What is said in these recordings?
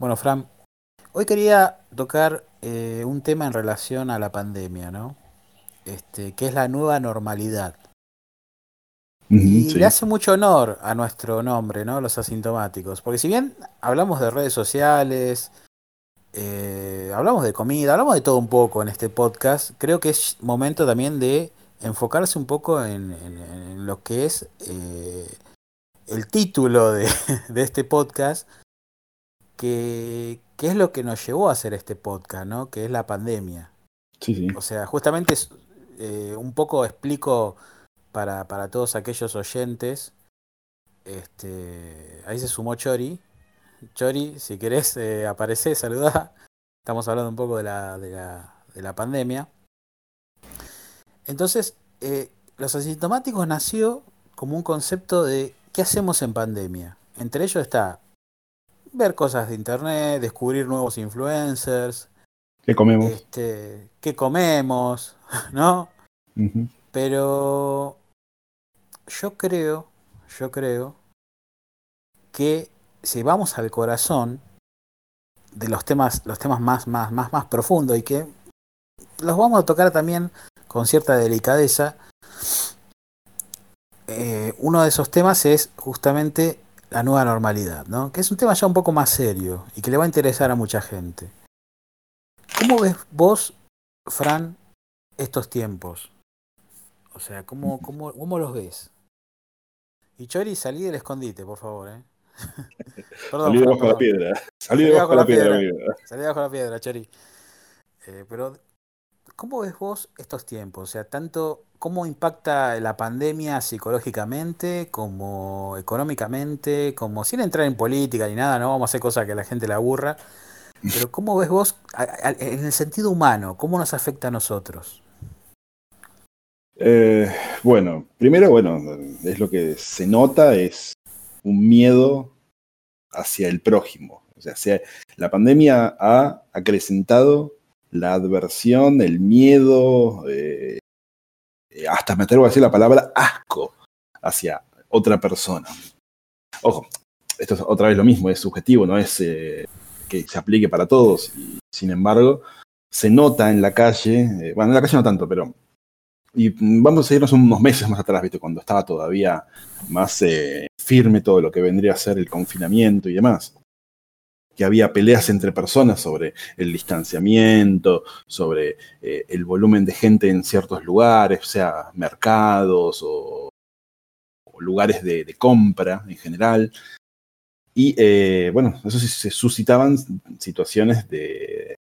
Bueno, Fran, hoy quería tocar eh, un tema en relación a la pandemia, ¿no? Este, que es la nueva normalidad. y le hace mucho honor a nuestro nombre, ¿no? Los asintomáticos. Porque si bien hablamos de redes sociales, eh, hablamos de comida, hablamos de todo un poco en este podcast, creo que es momento también de enfocarse un poco en, lo que es eh, el título de, este podcast, que, es lo que nos llevó a hacer este podcast, ¿no? Que es la pandemia. Sí, sí. O sea, justamente eh, un poco explico para, para todos aquellos oyentes. Este, ahí se sumó Chori. Chori, si querés eh, aparecer, saludá. Estamos hablando un poco de la, de la, de la pandemia. Entonces, eh, los asintomáticos nació como un concepto de qué hacemos en pandemia. Entre ellos está ver cosas de internet, descubrir nuevos influencers. ¿Qué comemos? Este, ¿Qué comemos? ¿No? Pero yo creo, yo creo que si vamos al corazón de los temas, los temas más, más, más, más profundos y que los vamos a tocar también con cierta delicadeza, eh, uno de esos temas es justamente la nueva normalidad, ¿no? que es un tema ya un poco más serio y que le va a interesar a mucha gente. ¿Cómo ves vos, Fran, estos tiempos? O sea, ¿cómo, cómo, cómo los ves? Y Chori, salí del escondite, por favor. ¿eh? perdón, salí debajo de la piedra. Salí debajo de la piedra, piedra Salí debajo de la piedra, Chori. Eh, pero, ¿cómo ves vos estos tiempos? O sea, tanto cómo impacta la pandemia psicológicamente, como económicamente, como sin entrar en política ni nada, no vamos a hacer cosas que la gente le aburra. Pero ¿cómo ves vos en el sentido humano? ¿Cómo nos afecta a nosotros? Eh, bueno, primero, bueno, es lo que se nota, es un miedo hacia el prójimo. O sea, la pandemia ha acrecentado la adversión, el miedo, eh, hasta me atrevo a decir la palabra asco hacia otra persona. Ojo, esto es otra vez lo mismo, es subjetivo, no es eh, que se aplique para todos. Y, sin embargo, se nota en la calle, bueno, en la calle no tanto, pero y vamos a irnos unos meses más atrás, ¿viste? cuando estaba todavía más eh, firme todo lo que vendría a ser el confinamiento y demás. Que había peleas entre personas sobre el distanciamiento, sobre eh, el volumen de gente en ciertos lugares, sea mercados o, lugares de, compra en general. Y eh, bueno, eso sí se suscitaban situaciones de,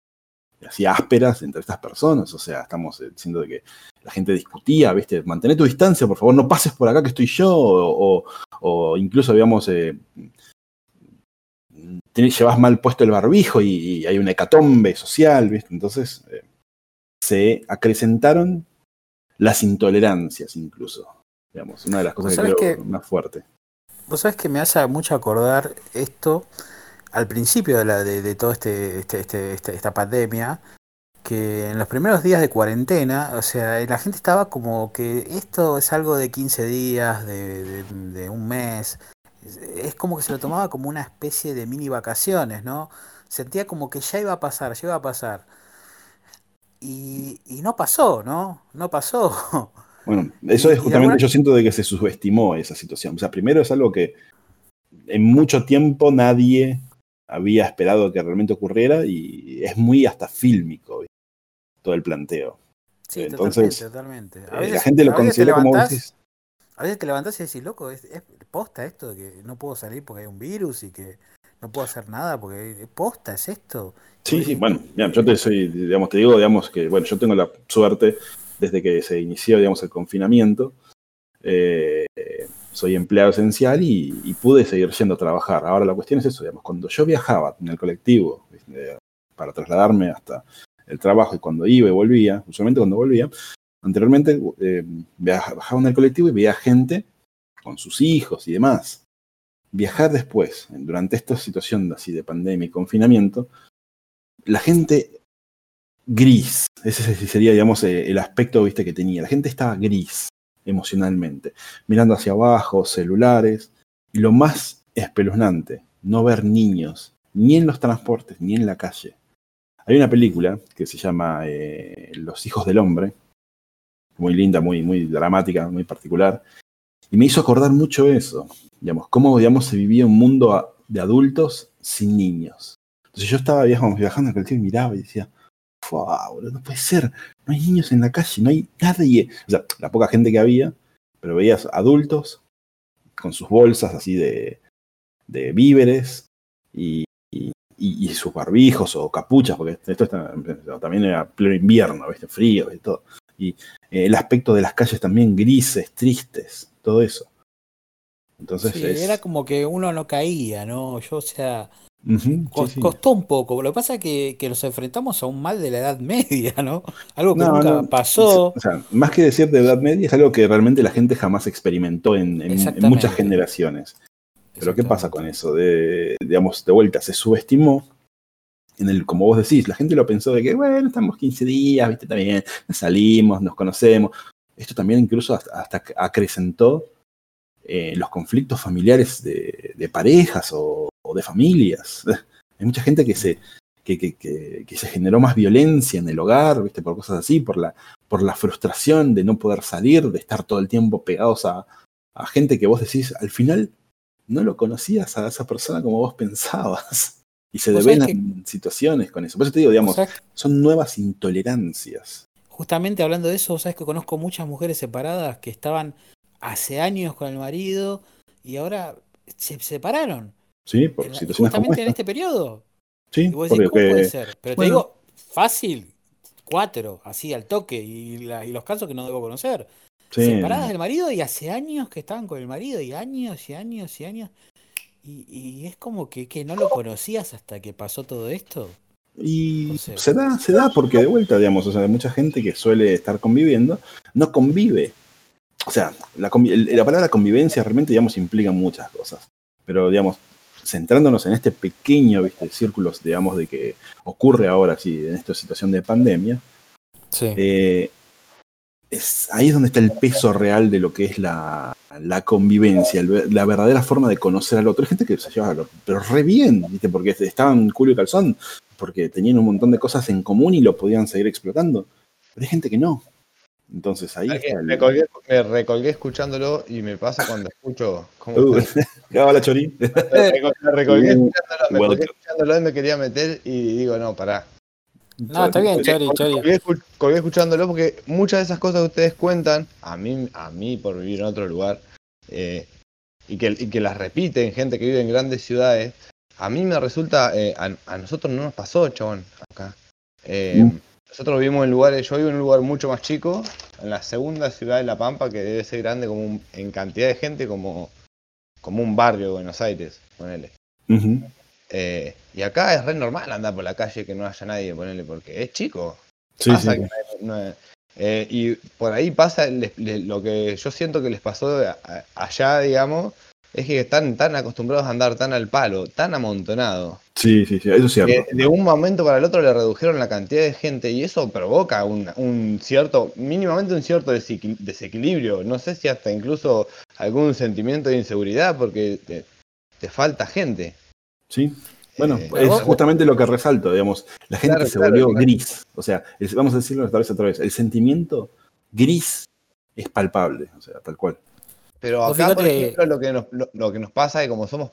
así ásperas entre estas personas. O sea, estamos diciendo de que la gente discutía, ¿viste? Mantén tu distancia, por favor, no pases por acá que estoy yo. O, incluso, digamos, eh, llevas mal puesto el barbijo y, hay una hecatombe social, ¿viste? Entonces, eh, se acrecentaron las intolerancias incluso. Digamos, una de las cosas que creo más fuerte. Vos sabés que me hace mucho acordar esto al principio de, la, de, todo este, este, este, este, esta pandemia, que en los primeros días de cuarentena, o sea, la gente estaba como que esto es algo de 15 días, de, un mes, es como que se lo tomaba como una especie de mini vacaciones, ¿no? Sentía como que ya iba a pasar, ya iba a pasar. Y, y no pasó, ¿no? No pasó. Bueno, eso es justamente, yo siento de que se subestimó esa situación. O sea, primero es algo que en mucho tiempo nadie había esperado que realmente ocurriera y es muy hasta fílmico todo el planteo. Sí, Entonces, totalmente. Eh, la gente lo considera como A veces te levantás y decís, loco, es, posta esto de que no puedo salir porque hay un virus y que no puedo hacer nada porque posta, es esto. Sí, sí, bueno, yo te soy, digamos, te digo, digamos que, bueno, yo tengo la suerte desde que se inició, digamos, el confinamiento. Eh, soy empleado esencial y, pude seguir yendo a trabajar. Ahora la cuestión es eso, digamos, cuando yo viajaba en el colectivo para trasladarme hasta el trabajo y cuando iba y volvía, usualmente cuando volvía, anteriormente eh, bajaba en el colectivo y veía gente con sus hijos y demás. Viajar después, durante esta situación así de pandemia y confinamiento, la gente gris, ese sería, digamos, eh, el aspecto ¿viste, que tenía. La gente estaba gris emocionalmente, mirando hacia abajo, celulares, y lo más espeluznante, no ver niños ni en los transportes, ni en la calle. Hay una película que se llama eh, Los hijos del hombre, muy linda, muy, muy dramática, muy particular, y me hizo acordar mucho eso, digamos, cómo digamos, se vivía un mundo de adultos sin niños. Entonces yo estaba viajando, viajando en el y miraba y decía, wow, no puede ser, no hay niños en la calle, no hay nadie. O sea, la poca gente que había, pero veías adultos con sus bolsas así de, de víveres y, y, sus barbijos o capuchas, porque esto también era pleno invierno, ¿viste? frío y todo. Y eh, el aspecto de las calles también grises, tristes, todo eso. Entonces era como que uno no caía, ¿no? Yo, o sea, costó un poco. Lo que pasa es que, que, nos enfrentamos a un mal de la Edad Media, ¿no? Algo que nunca pasó. O sea, más que decir de Edad Media, es algo que realmente la gente jamás experimentó en, muchas generaciones. Pero ¿qué pasa con eso? De, digamos, de vuelta, se subestimó. En el, como vos decís, la gente lo pensó de que, bueno, estamos 15 días, viste, también, salimos, nos conocemos. Esto también incluso hasta, acrecentó eh, los conflictos familiares de, parejas o, de familias. Hay mucha gente que se, que, que, que, se generó más violencia en el hogar, ¿viste? por cosas así, por la, por la frustración de no poder salir, de estar todo el tiempo pegados a, a gente que vos decís, al final no lo conocías a esa persona como vos pensabas. Y se develan situaciones con eso. Por eso te digo, digamos, son nuevas intolerancias. Justamente hablando de eso, sabes que conozco muchas mujeres separadas que estaban hace años con el marido y ahora se separaron. Sí, por situaciones Justamente en este periodo. Sí, y vos decís, ¿cómo puede ser? Pero te digo, fácil, cuatro, así al toque, y, y los casos que no debo conocer separadas del marido y hace años que estaban con el marido y años y años y años. Y, es como que, que, no lo conocías hasta que pasó todo esto. Y se da, se da porque de vuelta, digamos, o sea, mucha gente que suele estar conviviendo no convive. O sea, la, la palabra convivencia realmente, digamos, implica muchas cosas. Pero, digamos, centrándonos en este pequeño ¿viste? círculo, digamos, de que ocurre ahora, sí, en esta situación de pandemia, sí. eh, ahí es donde está el peso real de lo que es la, convivencia, la verdadera forma de conocer al otro. Hay gente que se lleva, pero re bien, ¿viste? porque estaban culo y calzón, porque tenían un montón de cosas en común y lo podían seguir explotando. Pero hay gente que no. Entonces ahí está me, recolgué escuchándolo y me pasa cuando escucho. ¿cómo uh, la chorí. Me, recolgué, escuchándolo, y me quería meter y digo, no, pará. No, está bien, Chori, Chori. Colgué escuchándolo porque muchas de esas cosas que ustedes cuentan, a mí, a mí por vivir en otro lugar, eh, y, que, y que las repiten gente que vive en grandes ciudades, a mí me resulta, eh, a, nosotros no nos pasó, chabón, acá. Eh, mm. Nosotros vivimos en lugares, yo vivo en un lugar mucho más chico, en la segunda ciudad de La Pampa, que debe ser grande como en cantidad de gente como, como un barrio de Buenos Aires, ponele. Eh, y acá es re normal andar por la calle que no haya nadie, ponerle, porque es chico. Eh, y por ahí pasa lo que yo siento que les pasó allá, digamos, es que están tan acostumbrados a andar tan al palo, tan amontonado. Sí, sí, sí, eso es cierto. de un momento para el otro le redujeron la cantidad de gente y eso provoca un, cierto, mínimamente un cierto desequilibrio. No sé si hasta incluso algún sentimiento de inseguridad porque te falta gente. Sí. Bueno, eh, es justamente lo que resalto, digamos. La gente se volvió gris. O sea, vamos a decirlo otra vez otra vez. El sentimiento gris es palpable, o sea, tal cual. Pero acá, por ejemplo, lo que, nos, lo, que nos pasa es que como somos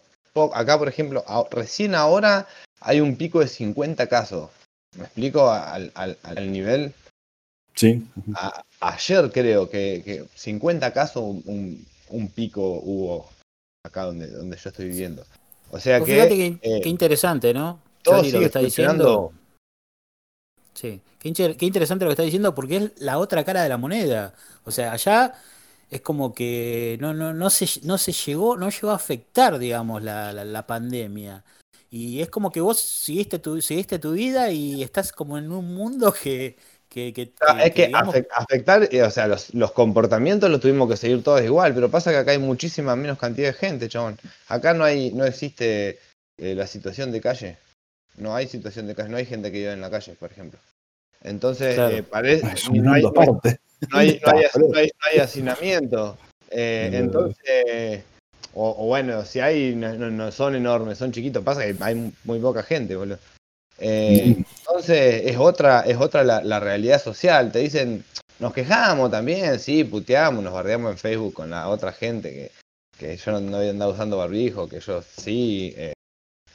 acá, por ejemplo, recién ahora hay un pico de 50 casos. ¿Me explico? Al, nivel. Sí. ayer creo que, 50 casos, un, un, pico hubo acá donde, donde yo estoy viviendo. O sea pues que. Fíjate qué, eh, interesante, ¿no? Todo lo que está diciendo. Sí, qué, interesante lo que está diciendo porque es la otra cara de la moneda. O sea, allá es como que no, no, no, se, no se llegó, no llegó a afectar, digamos, la, la, pandemia. Y es como que vos seguiste tu, seguiste tu vida y estás como en un mundo que, es que afectar, eh, o sea, los, comportamientos los tuvimos que seguir todos igual, pero pasa que acá hay muchísima menos cantidad de gente, chabón. Acá no hay, no existe eh, la situación de calle. No hay situación de calle, no hay gente que vive en la calle, por ejemplo. Entonces, parece. No hay, no, hay, hacinamiento. entonces, O, bueno, si hay, no, son enormes, son chiquitos, pasa que hay muy poca gente, boludo. Eh, entonces es otra, es otra la, realidad social. Te dicen, nos quejamos también, sí, puteamos, nos bardeamos en Facebook con la otra gente que, que yo no, había andado usando barbijo, que yo sí, eh,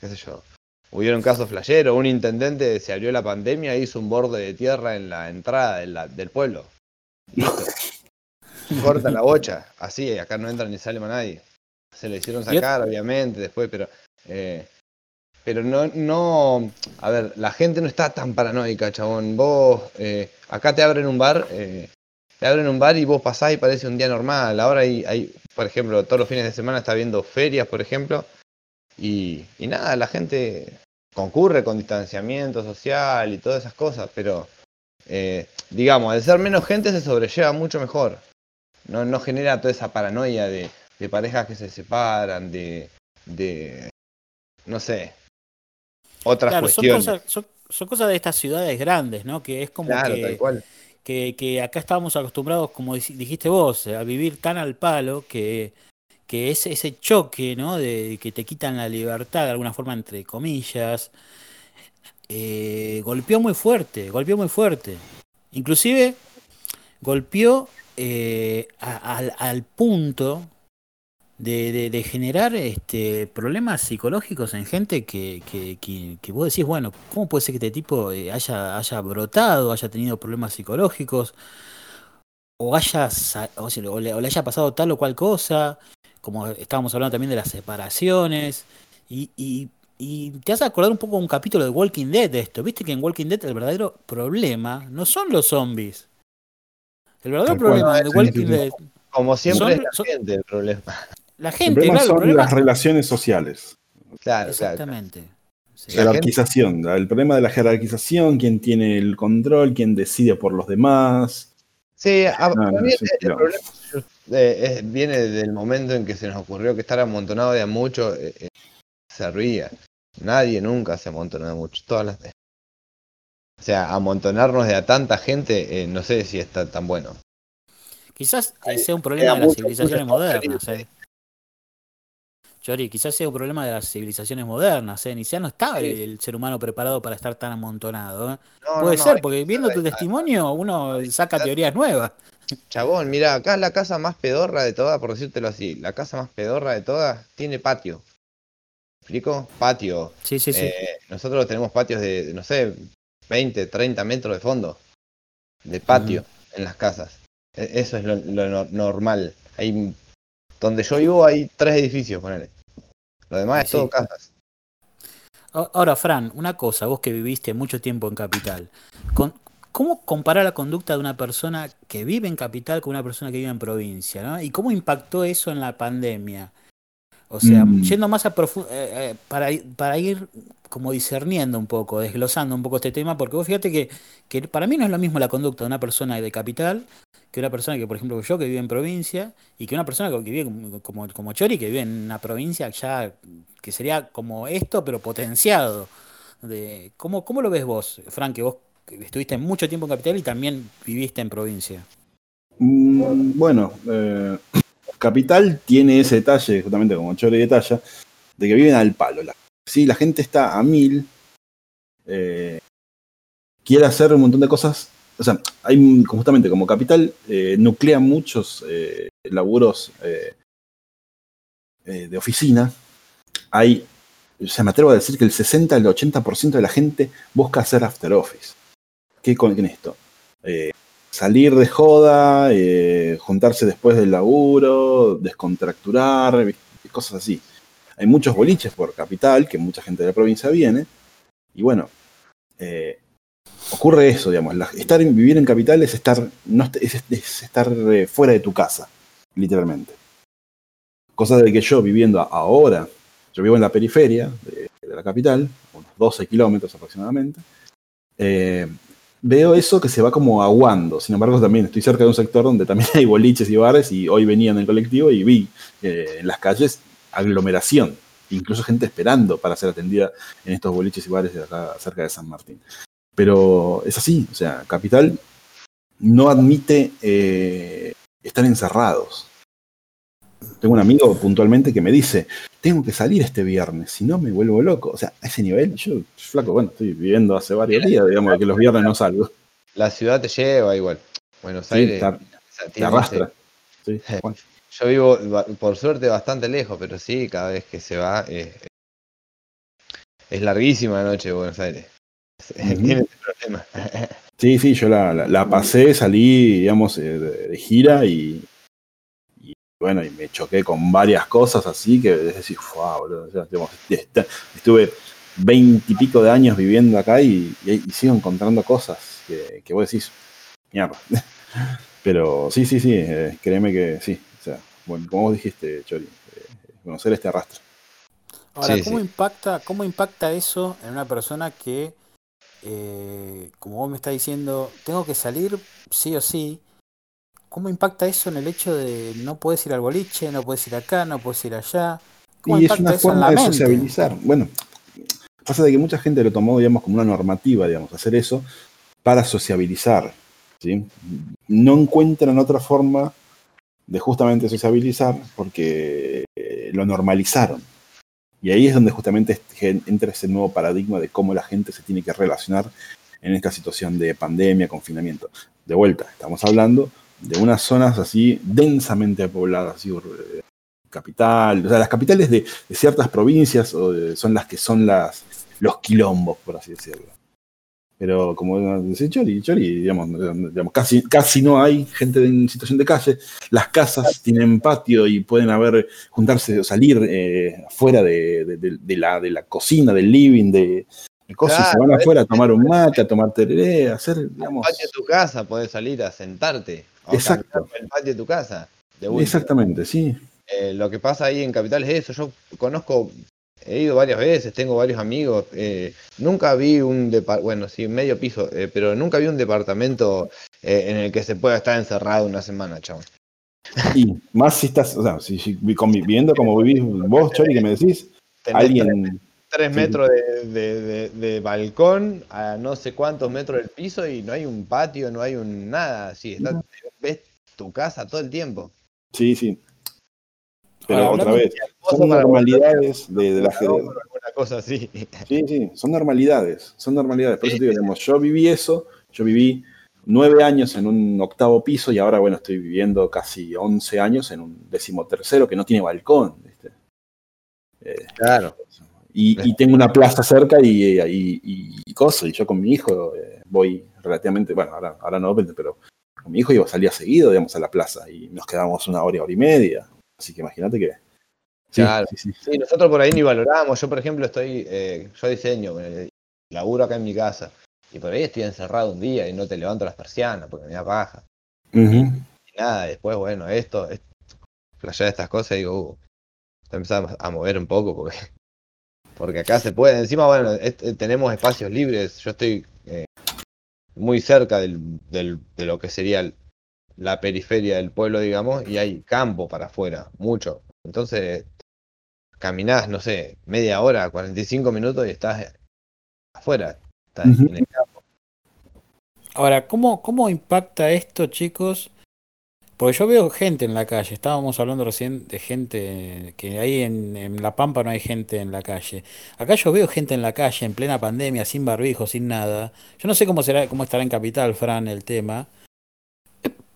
qué sé yo. Hubieron casos flasheros, un intendente se abrió la pandemia e hizo un borde de tierra en la entrada del pueblo. Listo. Corta la bocha, así, acá no entra ni sale más nadie. Se le hicieron sacar, obviamente, después, pero eh, pero no, no, a ver, la gente no está tan paranoica, chabón. Vos, eh, acá te abren un bar, eh, te abren un bar y vos pasás y parece un día normal. Ahora hay, hay, por ejemplo, todos los fines de semana está viendo ferias, por ejemplo, y, y nada, la gente concurre con distanciamiento social y todas esas cosas, pero eh, digamos, al ser menos gente se sobrelleva mucho mejor. No, no genera toda esa paranoia de, de parejas que se separan, de, de no sé, otras cuestiones. Son cosas, de estas ciudades grandes, ¿no? Que es como que, Que, acá estábamos acostumbrados, como dijiste vos, a vivir tan al palo que, que ese, ese choque, ¿no? De que te quitan la libertad de alguna forma, entre comillas, eh, golpeó muy fuerte, golpeó muy fuerte. Inclusive golpeó eh, al punto de, de, generar este, problemas psicológicos en gente que, que, que, vos decís, bueno, ¿cómo puede ser que este tipo eh, haya, haya brotado, haya tenido problemas psicológicos, o, haya, o, le, haya pasado tal o cual cosa, como estábamos hablando también de las separaciones, y, y, y te has acordar un poco un capítulo de Walking Dead de esto, viste que en Walking Dead el verdadero problema no son los zombies. El verdadero problema de Walking Dead... Como siempre es la gente el problema. La gente, el claro, son las relaciones sociales. Claro, exactamente. La jerarquización, el problema de la jerarquización, quién tiene el control, quién decide por los demás. Sí, a, mí el, problema viene del momento en que se nos ocurrió que estar amontonado de a mucho eh, eh, se ría. Nadie nunca se amontona de mucho. Todas las O sea, amontonarnos de a tanta gente, eh, no sé si está tan bueno. Quizás sea un problema de las civilizaciones modernas. Chori, quizás sea un problema de las civilizaciones modernas, ¿eh? Ni ya no está el, ser humano preparado para estar tan amontonado. ¿eh? Puede ser, porque viendo tu testimonio uno saca teorías nuevas. Chabón, mira, acá la casa más pedorra de todas, por decírtelo así, la casa más pedorra de todas tiene patio. explico? Patio. Sí, sí, sí. Eh, nosotros tenemos patios de, no sé, 20, 30 metros de fondo. De patio en las casas. E, eso es lo, normal. Hay, donde yo vivo hay tres edificios, ponele. Lo demás es todo casas. Ahora, Fran, una cosa, vos que viviste mucho tiempo en Capital, ¿cómo comparar la conducta de una persona que vive en Capital con una persona que vive en provincia? ¿no? ¿Y cómo impactó eso en la pandemia? O sea, mm. yendo más a profundo, eh, eh, para, para ir como discerniendo un poco, desglosando un poco este tema, porque vos fíjate que, que para mí no es lo mismo la conducta de una persona de capital que una persona que, por ejemplo, yo que vive en provincia y que una persona que vive como, como, Chori, que vive en una provincia ya que sería como esto, pero potenciado. De, ¿cómo, ¿Cómo lo ves vos, Frank, que vos estuviste mucho tiempo en capital y también viviste en provincia? Mm, bueno, eh, capital tiene ese detalle, justamente como Chori detalla, de que viven al palo. La, la gente está a mil, eh, quiere hacer un montón de cosas o sea, hay justamente como capital eh, nuclea muchos eh, laburos eh, de oficina. Hay, o sea, me atrevo a decir que el 60 al 80% de la gente busca hacer after office. ¿Qué con esto? Salir de joda, juntarse después del laburo, descontracturar, cosas así. Hay muchos boliches por capital, que mucha gente de la provincia viene, y bueno, ocurre eso, digamos. estar vivir en capital es estar, no, es, estar eh, fuera de tu casa, literalmente. Cosa de que yo viviendo ahora, yo vivo en la periferia de, la capital, unos 12 kilómetros aproximadamente, eh, veo eso que se va como aguando. Sin embargo, también estoy cerca de un sector donde también hay boliches y bares y hoy venía en el colectivo y vi eh, en las calles aglomeración, incluso gente esperando para ser atendida en estos boliches y bares acá cerca de San Martín. Pero es así, o sea, Capital no admite eh, estar encerrados. Tengo un amigo puntualmente que me dice, tengo que salir este viernes, si no me vuelvo loco. O sea, a ese nivel, yo, flaco, bueno, estoy viviendo hace varios días, digamos, que los viernes no salgo. La ciudad te lleva igual. Buenos Aires. te, arrastra. Yo vivo, por suerte, bastante lejos, pero sí, cada vez que se va, es larguísima la noche de Buenos Aires. Tiene ese problema. Sí, sí, yo la, pasé, salí, digamos, eh, de, gira y, bueno, y me choqué con varias cosas así que es decir, boludo, estuve veintipico de años viviendo acá y, sigo encontrando cosas que, que vos decís, mierda. Pero sí, sí, sí, eh, créeme que sí. O sea, bueno, como vos dijiste, Chori, eh, conocer este arrastre. Ahora, ¿cómo, Impacta, ¿cómo impacta eso en una persona que eh, como vos me estás diciendo, tengo que salir sí o sí. ¿Cómo impacta eso en el hecho de no puedes ir al boliche, no puedes ir acá, no puedes ir allá? y es una forma de sociabilizar. Bueno, pasa de que mucha gente lo tomó, digamos, como una normativa, digamos, hacer eso para sociabilizar. ¿sí? No encuentran otra forma de justamente sociabilizar porque eh, lo normalizaron. Y ahí es donde justamente entra ese nuevo paradigma de cómo la gente se tiene que relacionar en esta situación de pandemia, confinamiento. De vuelta, estamos hablando de unas zonas así densamente pobladas, así, eh, capital, o sea, las capitales de, ciertas provincias son las que son las, los quilombos, por así decirlo. Pero como dice Chori, Chori, digamos, digamos, casi, casi no hay gente en situación de calle. Las casas tienen patio y pueden haber, juntarse o salir eh, fuera de, la, de la cocina, del living, de, cosas. se van afuera a tomar un mate, a tomar tereré, a hacer, digamos. Patio de tu casa puedes salir a sentarte. Exacto. El patio de tu casa. Exactamente, sí. Eh, lo que pasa ahí en Capital es eso. Yo conozco He ido varias veces, tengo varios amigos. Eh, nunca vi un departamento, bueno, sí, medio piso, eh, pero nunca vi un departamento en el que se pueda estar encerrado una semana, chaval. Y más si estás, o sea, si, conviviendo como vivís vos, Chori, que me decís, alguien. Tres, metros de, balcón a no sé cuántos metros del piso y no hay un patio, no hay un nada. Sí, ves tu casa todo el tiempo. Sí, sí. Pero otra vez, son normalidades de, de la gente. cosa así. Sí, sí, son normalidades, son normalidades. Por eso te digo, digamos, yo viví eso, yo viví nueve años en un octavo piso y ahora, bueno, estoy viviendo casi once años en un decimotercero que no tiene balcón. ¿viste? Eh, claro. Y, tengo una plaza cerca y, y, y, cosas, y yo con mi hijo eh, voy relativamente, bueno, ahora, ahora no, pero con mi hijo iba a salir seguido, digamos, a la plaza y nos quedamos una hora, hora y media. Así que imagínate que. Sí, claro. Sí, nosotros por ahí ni valoramos. Yo, por ejemplo, estoy. Eh, yo diseño, laburo acá en mi casa. Y por ahí estoy encerrado un día y no te levanto las persianas porque me da paja. y, nada, después, bueno, esto, esto de estas cosas, digo, uh, empezamos a mover un poco porque, porque acá se puede. Encima, bueno, tenemos espacios libres. Yo estoy eh, muy cerca del, del, de lo que sería el, la periferia del pueblo, digamos, y hay campo para afuera, mucho. Entonces, caminás, no sé, media hora, 45 minutos y estás afuera, estás en el campo. Ahora, ¿cómo, ¿cómo impacta esto, chicos? Porque yo veo gente en la calle, estábamos hablando recién de gente que ahí en, La Pampa no hay gente en la calle. Acá yo veo gente en la calle en plena pandemia, sin barbijo, sin nada. Yo no sé cómo será, cómo estará en Capital, Fran, el tema.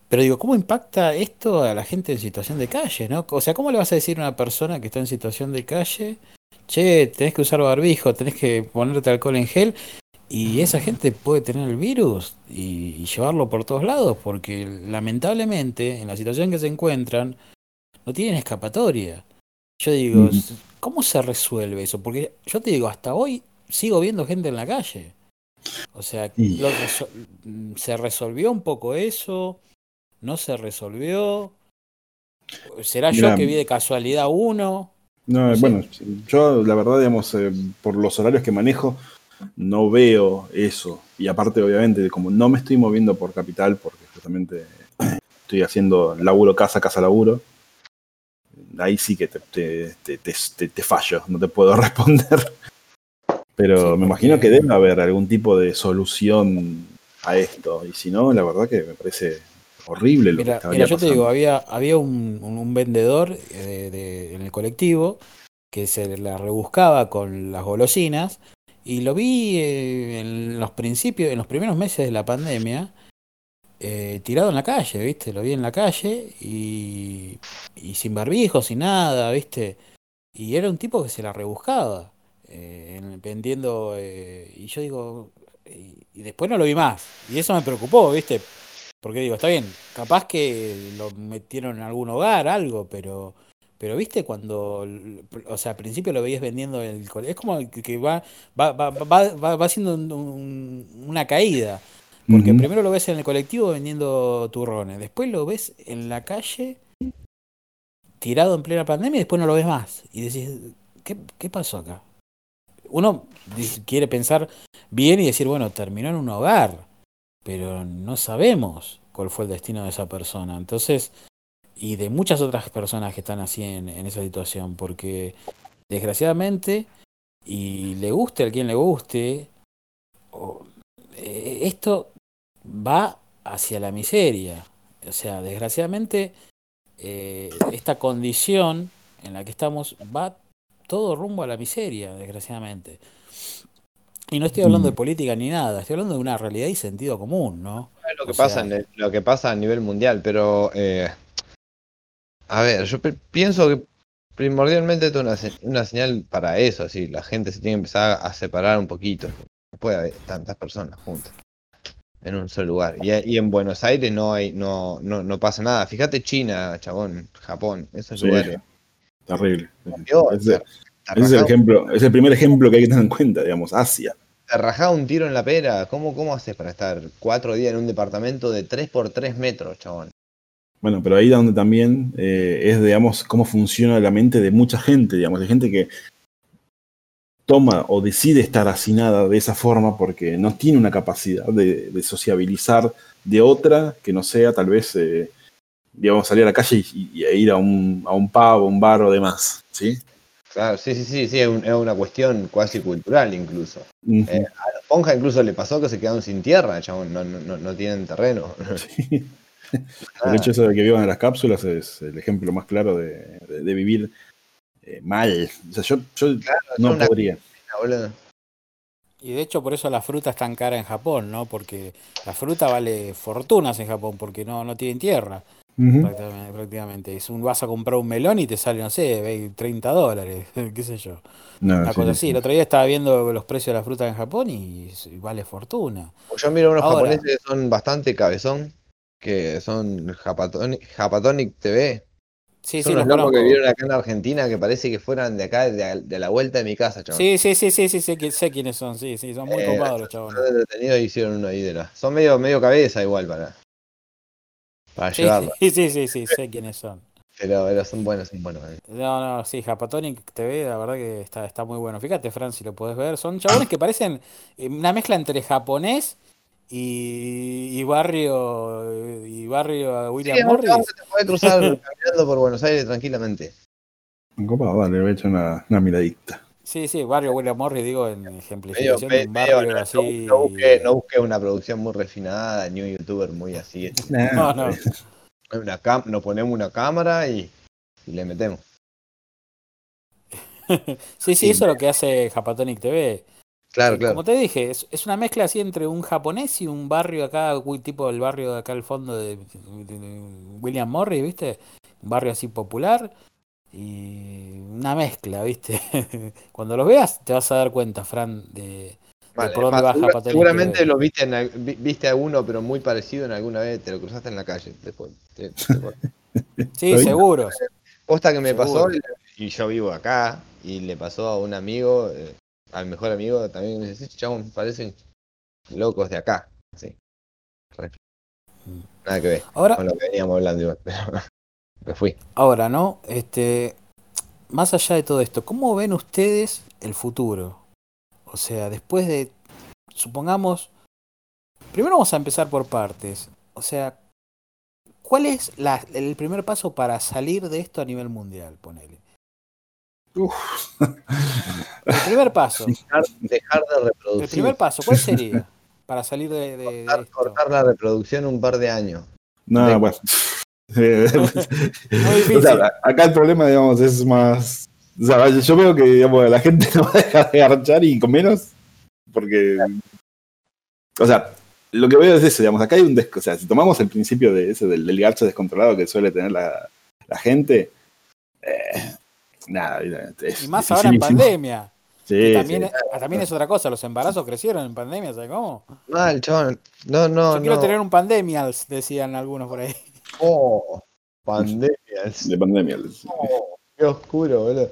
Pero digo, ¿cómo impacta esto a la gente en situación de calle, no? O sea, ¿cómo le vas a decir a una persona que está en situación de calle, che, tenés que usar barbijo, tenés que ponerte alcohol en gel, y esa gente puede tener el virus y, llevarlo por todos lados, porque lamentablemente en la situación que se encuentran no tienen escapatoria. Yo digo, ¿cómo se resuelve eso? Porque yo te digo, hasta hoy sigo viendo gente en la calle. O sea, se resolvió un poco eso no se resolvió. ¿Será yo que vi de casualidad uno? No, bueno, yo la verdad, digamos, eh, por los horarios que manejo, no veo eso. Y aparte, obviamente, como no me estoy moviendo por capital, porque justamente estoy haciendo laburo casa, casa laburo, ahí sí que te, te, te, te fallo, no te puedo responder. Pero me imagino que debe haber algún tipo de solución a esto. Y si no, la verdad que me parece horrible lo que estaba mira, yo te digo, había, había un, vendedor eh, en el colectivo que se la rebuscaba con las golosinas y lo vi eh, en los principios, en los primeros meses de la pandemia, eh, tirado en la calle, ¿viste? Lo vi en la calle y, y sin barbijo, sin nada, ¿viste? Y era un tipo que se la rebuscaba, eh, vendiendo, eh, y yo digo, y, después no lo vi más, y eso me preocupó, ¿viste? Porque digo, está bien, capaz que lo metieron en algún hogar, algo, pero pero viste cuando, o sea, al principio lo veías vendiendo en el es como que va, va, va, va, va haciendo una caída. Porque primero lo ves en el colectivo vendiendo turrones, después lo ves en la calle tirado en plena pandemia y después no lo ves más. Y decís, ¿qué, qué pasó acá? Uno quiere pensar bien y decir, bueno, terminó en un hogar, pero no sabemos cuál fue el destino de esa persona. Entonces, y de muchas otras personas que están así en, en esa situación, porque desgraciadamente, y le guste a quien le guste, eh, esto va hacia la miseria. O sea, desgraciadamente, eh, esta condición en la que estamos va todo rumbo a la miseria, desgraciadamente. Y no estoy hablando de mm. política ni nada, estoy hablando de una realidad y sentido común, ¿no? Es lo que, pasa, en lo que pasa a nivel mundial, pero eh, a ver, yo pienso que primordialmente esto es una, señal para eso, así, la gente se tiene que empezar a separar un poquito. No puede haber tantas personas juntas en un solo lugar. Y, en Buenos Aires no hay, no, no, no pasa nada. Fíjate China, chabón, Japón, esos sí, lugares. Terrible. ese, es el ejemplo, es el primer ejemplo que hay que tener en cuenta, digamos, Asia. Te rajaba un tiro en la pera. ¿Cómo, ¿Cómo haces para estar cuatro días en un departamento de 3 por 3 metros, chabón? Bueno, pero ahí donde también eh, es, digamos, cómo funciona la mente de mucha gente, digamos, de gente que toma o decide estar hacinada de esa forma porque no tiene una capacidad de, sociabilizar de otra que no sea tal vez, eh, digamos, salir a la calle y, ir a un, a un pub, un bar o demás, ¿sí? Claro, sí, sí, sí, sí, es, una cuestión cuasi cultural incluso. Eh, a los Ponja incluso le pasó que se quedaron sin tierra, chabón, no, no, no tienen terreno. Sí. El hecho de que vivan en las cápsulas es el ejemplo más claro de, vivir eh, mal. O sea, yo, yo no podría. Y de hecho por eso la fruta es tan cara en Japón, ¿no? Porque la fruta vale fortunas en Japón porque no, no tienen tierra. prácticamente, Es un, vas a comprar un melón y te sale, no sé, 30 dólares, qué sé yo. Una cosa así. El otro día estaba viendo los precios de la fruta en Japón y, vale fortuna. Yo miro unos japoneses que son bastante cabezón, que son Japatonic TV. Sí, son sí, los locos que vieron acá en Argentina que parece que fueran de acá, de, la vuelta de mi casa, chaval. Sí, sí, sí, sí, sí, sé, sé quiénes son, sí, sí, son muy eh, copados los chavales. detenidos hicieron uno ahí de la... Son medio, medio cabeza igual para, para sí. Sí, sí, sí, sí, sé quiénes son. Pero, pero, son buenos, son buenos. Eh. No, no, sí, Japatonic TV, la verdad que está, está muy bueno. Fíjate, Fran, si lo podés ver. Son chabones que parecen eh, una mezcla entre japonés y, barrio y barrio William Morris. te puede cruzar caminando por Buenos Aires tranquilamente. Copa, vale, le he hecho una, una miradita. Sí, sí, barrio William Morris, digo, en ejemplificación de un barrio así. No, busque, no busque una producción muy refinada, ni un youtuber muy así. no, no. Una cam nos ponemos una cámara y, y le metemos. sí, sí, eso es lo que hace Japatonic TV. Claro, claro. Como te dije, es, una mezcla así entre un japonés y un barrio acá, tipo el barrio de acá al fondo de, William Morris, ¿viste? Un barrio así popular y una mezcla, ¿viste? Cuando los veas te vas a dar cuenta, Fran, de, por dónde va Japón. Seguramente lo viste, viste a uno, pero muy parecido en alguna vez, te lo cruzaste en la calle después. sí, seguro. Posta que me pasó y yo vivo acá y le pasó a un amigo. Eh, al mejor amigo también me dice, chabón, parecen locos de acá. Sí. Mm. Nada que ver Ahora, con lo que veníamos hablando, pero me fui. Ahora, ¿no? Este, más allá de todo esto, ¿cómo ven ustedes el futuro? O sea, después de, supongamos, primero vamos a empezar por partes. O sea, ¿cuál es la, el primer paso para salir de esto a nivel mundial? Ponele. El primer paso. Dejar, de reproducir. El primer paso, ¿cuál sería? Para salir de, cortar, la reproducción un par de años. No, bueno. acá el problema, digamos, es más. O sea, yo veo que digamos, la gente no va a dejar de archar y con menos. Porque. O sea, lo que veo es eso, digamos, acá hay un. o sea, si tomamos el principio de ese del, del garcho descontrolado que suele tener la, la gente. Eh, nada. Es y más ahora en pandemia. Sí, también, Es, también es otra cosa, los embarazos crecieron en pandemia, ¿sabes cómo? Mal, chabón. No, no, Yo quiero tener un pandemials, decían algunos por ahí. Oh, pandemias. De pandemias. Oh, qué oscuro, boludo.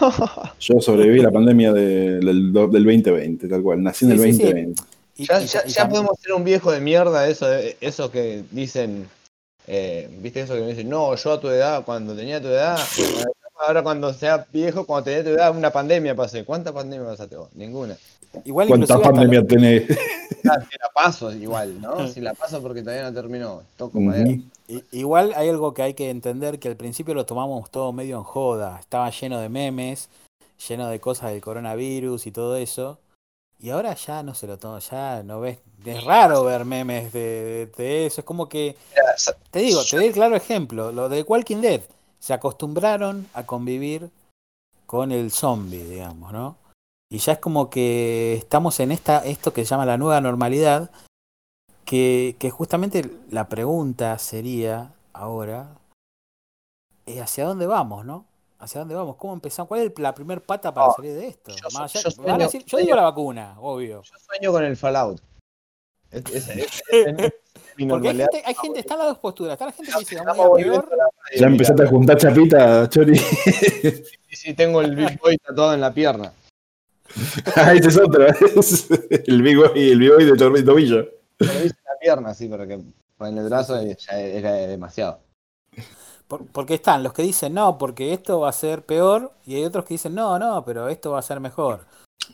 Yo sobreviví a la pandemia del, del, 2020, tal cual. Nací en el 2020. ya, ya, podemos ser un viejo de mierda, eso, eso que dicen. Eh, ¿Viste eso que me dicen? No, yo a tu edad, cuando tenía tu edad, ahora cuando sea viejo, cuando tenía tu edad, una pandemia pasé. ¿Cuánta pandemia pasaste vos? Ninguna. Igual ¿Cuánta pandemia tenés? Ah, si la paso igual, ¿no? Si la paso porque todavía no terminó. Toco Igual hay algo que hay que entender que al principio lo tomamos todo medio en joda. Estaba lleno de memes, lleno de cosas del coronavirus y todo eso. Y ahora ya no se lo toma, ya no ves. Es raro ver memes de, eso. Es como que. Te digo, te doy el claro ejemplo. Lo de Walking Dead. Se acostumbraron a convivir con el zombie, digamos, ¿no? Y ya es como que estamos en esta, esto que se llama la nueva normalidad, que, que justamente la pregunta sería ahora, eh, ¿hacia dónde vamos, no? ¿Hacia dónde vamos? ¿Cómo empezamos? ¿Cuál es la primer pata para salir de esto? Yo, digo la vacuna, obvio. Yo sueño con el Fallout. Porque hay gente, hay gente, está en las dos posturas. Está la gente que dice, vamos a peor. Ya empezaste a juntar chapita, Chori. Sí, sí, tengo el Big Boy tatuado en la pierna. ah, ese es otro. el Big Boy, el Big Boy de tobillo. Lo hice en la pierna, sí, porque en el brazo ya era demasiado. porque están los que dicen no, porque esto va a ser peor, y hay otros que dicen no, no, pero esto va a ser mejor.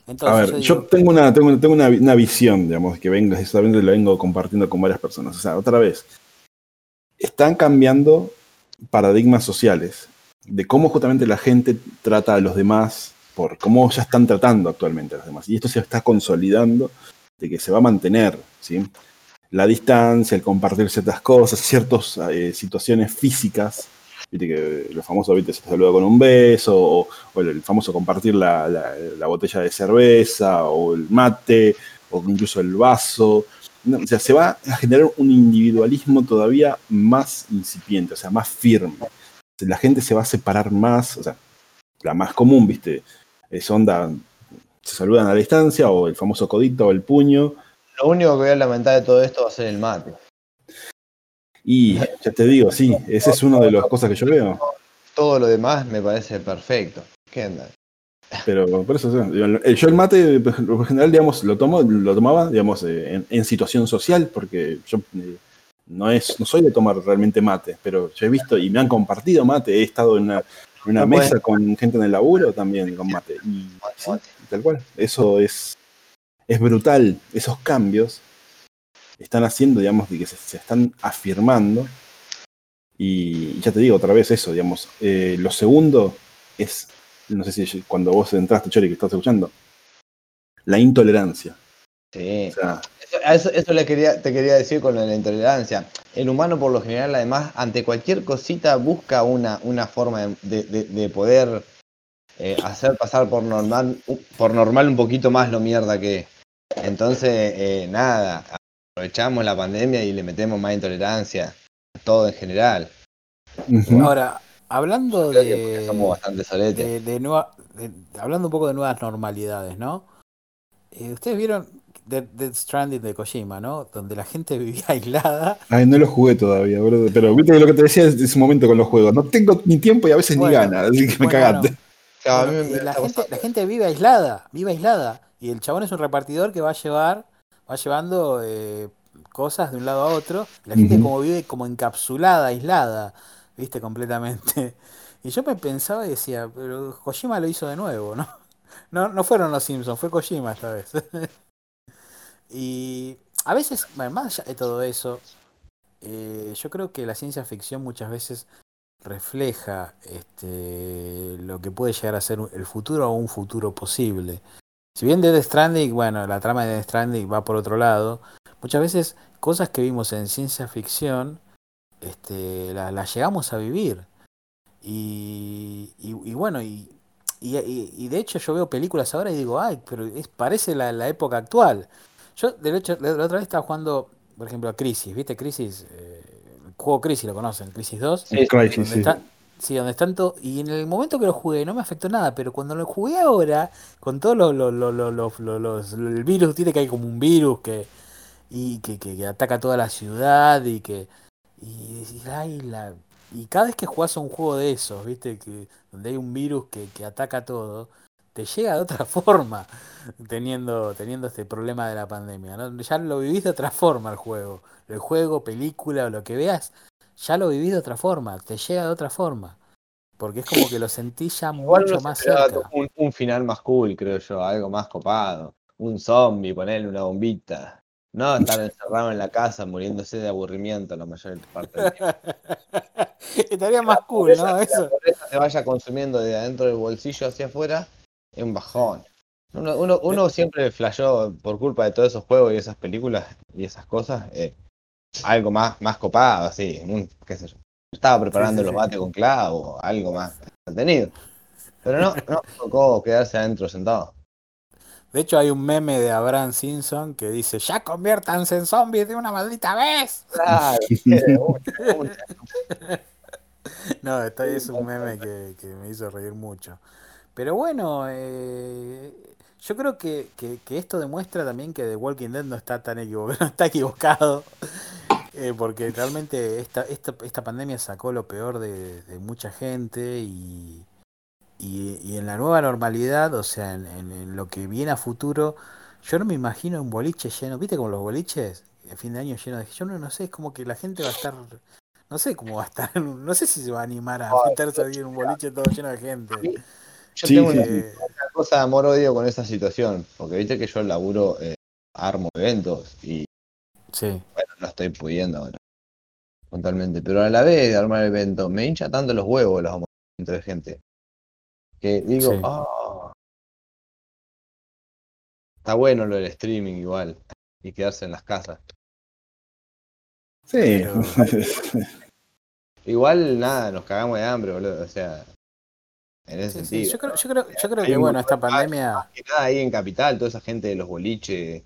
Entonces, a ver, yo, tengo, una, tengo, tengo una, una, visión, digamos, que vengo, solamente la vengo compartiendo con varias personas. O sea, otra vez, están cambiando paradigmas sociales de cómo justamente la gente trata a los demás, por cómo ya están tratando actualmente a los demás. Y esto se está consolidando de que se va a mantener, ¿sí? La distancia, el compartir ciertas cosas, ciertas eh, situaciones físicas Viste que lo famoso, viste, se saluda con un beso, o, el famoso compartir la, botella de cerveza, o el mate, o incluso el vaso. o sea, se va a generar un individualismo todavía más incipiente, o sea, más firme. La gente se va a separar más, o sea, la más común, viste, es onda, se saludan a la distancia, o el famoso codito o el puño. Lo único que voy a lamentar de todo esto va a ser el mate. Y ya te digo, sí, esa es una de las cosas que yo veo. Todo lo demás me parece perfecto. Pero por eso, yo el mate, por general, digamos, lo tomo, lo tomaba, digamos, eh, en, situación social, porque yo eh, no es, no soy de tomar realmente mate, pero yo he visto y me han compartido mate, he estado en una, mesa con gente en el laburo también con mate. Y tal cual. Eso es, es brutal, esos cambios están haciendo, digamos, de que se, están afirmando. Y ya te digo otra vez eso, digamos. Eh, lo segundo es, no sé si cuando vos entraste, Chori, que estás escuchando, la intolerancia. Sí. eso, le quería, te quería decir con la intolerancia. El humano, por lo general, además, ante cualquier cosita, busca una, una forma de, poder eh, hacer pasar por normal, por normal un poquito más lo mierda que es. Entonces, eh, nada, aprovechamos la pandemia y le metemos más intolerancia a todo en general. Ahora, hablando de. Somos bastante soletes. De, nueva, hablando un poco de nuevas normalidades, ¿no? Eh, Ustedes vieron Dead, Stranding de Kojima, ¿no? Donde la gente vivía aislada. Ay, no lo jugué todavía, bro. Pero viste lo que te decía en ese momento con los juegos. No tengo ni tiempo y a veces ni ganas, así que me cagaste. la, gente, la gente vive aislada, vive aislada. Y el chabón es un repartidor que va a llevar va llevando eh, cosas de un lado a otro. la gente como vive como encapsulada, aislada, viste, completamente. Y yo me pensaba y decía, pero Kojima lo hizo de nuevo, ¿no? No, no fueron los Simpsons, fue Kojima esta vez. y a veces, más allá de todo eso, eh, yo creo que la ciencia ficción muchas veces refleja este, lo que puede llegar a ser el futuro o un futuro posible. Si bien Dead Stranding, bueno, la trama de Dead Stranding va por otro lado, muchas veces cosas que vimos en ciencia ficción este, la, llegamos a vivir. Y, y, bueno, y, y, de hecho yo veo películas ahora y digo, ay, pero es, parece la, época actual. Yo, de hecho, la, otra vez estaba jugando, por ejemplo, a Crisis, ¿viste? Crisis, eh, el juego Crisis lo conocen, Crisis 2. Sí, Crisis, sí. Sí, donde están Y en el momento que lo jugué no me afectó nada, pero cuando lo jugué ahora, con todo lo, lo, lo, los, el virus, tiene que hay como un virus que. y que, que, ataca toda la ciudad y que. Y ay, la. Y cada vez que jugás a un juego de esos, viste, que donde hay un virus que, que ataca todo, te llega de otra forma, teniendo, teniendo este problema de la pandemia. Ya lo vivís de otra forma el juego. El juego, película o lo que veas, ya lo viví de otra forma, te llega de otra forma. Porque es como que lo sentí ya mucho más cerca. Un, final más cool, creo yo, algo más copado. Un zombie, ponerle una bombita. No estar encerrado en la casa muriéndose de aburrimiento la mayor parte del tiempo. Estaría más cool, ¿no? Eso. se vaya consumiendo de adentro del bolsillo hacia afuera, es un bajón. Uno, uno, uno siempre flasheó por culpa de todos esos juegos y esas películas y esas cosas. Eh, algo más, más copado, así, qué sé yo. Estaba preparando los bates con clavo, algo más entretenido. Pero no, no tocó quedarse adentro sentado. De hecho, hay un meme de Abraham Simpson que dice: ¡Ya conviértanse en zombies de una maldita vez! Claro, no, esto es un meme que, que, me hizo reír mucho. Pero bueno, eh, yo creo que, que, esto demuestra también que The Walking Dead no está tan equivocado, no está equivocado eh, porque realmente esta, esta, esta, pandemia sacó lo peor de, mucha gente y, y, en la nueva normalidad, o sea, en, lo que viene a futuro, yo no me imagino un boliche lleno, ¿viste como los boliches? El fin de año lleno de... Yo no, no sé, es como que la gente va a estar... No sé cómo va a estar, no sé si se va a animar a meterse en un boliche todo lleno de gente. Yo tengo una, cosa de amor-odio con esta situación, porque viste que yo laburo, eh, armo eventos y Sí. Bueno, no estoy pudiendo ahora. Totalmente. Pero a la vez de armar el evento, me hincha tanto los huevos los momentos de gente. Que digo, ah, está bueno lo del streaming igual. Y quedarse en las casas. Sí. igual nada, nos cagamos de hambre, boludo. O sea, en ese sentido. Yo creo, yo creo, yo creo que bueno, esta pandemia. ahí en Capital, toda esa gente de los boliches,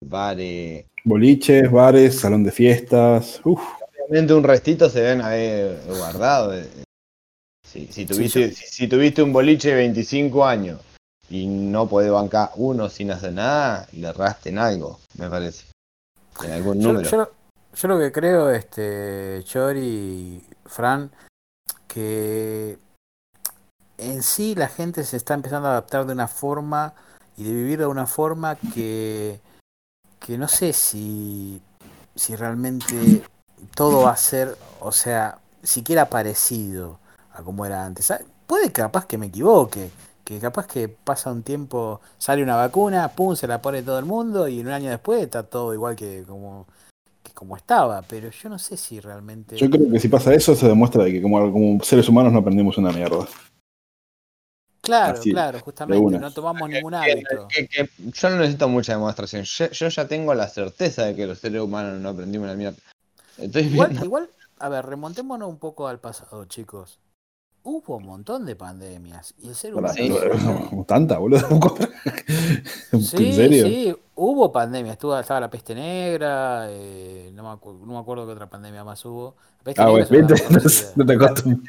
bares, Boliches, bares, salón de fiestas. Uf. Obviamente un restito se deben haber guardado. Eh, si, tuviste, Si, tuviste un boliche de 25 años y no podés bancar uno sin hacer nada, le erraste en algo, me parece. En algún número. Yo, lo que creo, este, Chori, Fran, que en sí la gente se está empezando a adaptar de una forma y de vivir de una forma que que no sé si, si realmente todo va a ser, o sea, siquiera parecido a como era antes. Ah, puede capaz que me equivoque, que capaz que pasa un tiempo, sale una vacuna, pum, se la pone todo el mundo y un año después está todo igual que como, como estaba, pero yo no sé si realmente... Yo creo que si pasa eso se demuestra de que como, como seres humanos no aprendemos una mierda. Claro, claro, justamente, no tomamos ningún hábito. yo no necesito mucha demostración, yo, ya tengo la certeza de que los seres humanos no aprendimos la mierda. igual, igual, a ver, remontémonos un poco al pasado, chicos. Hubo un montón de pandemias y el ser humano... ¿Tanta, boludo? sí, Sí, hubo pandemias. Estuvo, estaba la peste negra, eh, no, me no, me acuerdo qué otra pandemia más hubo. La peste ah, negra bueno, no, te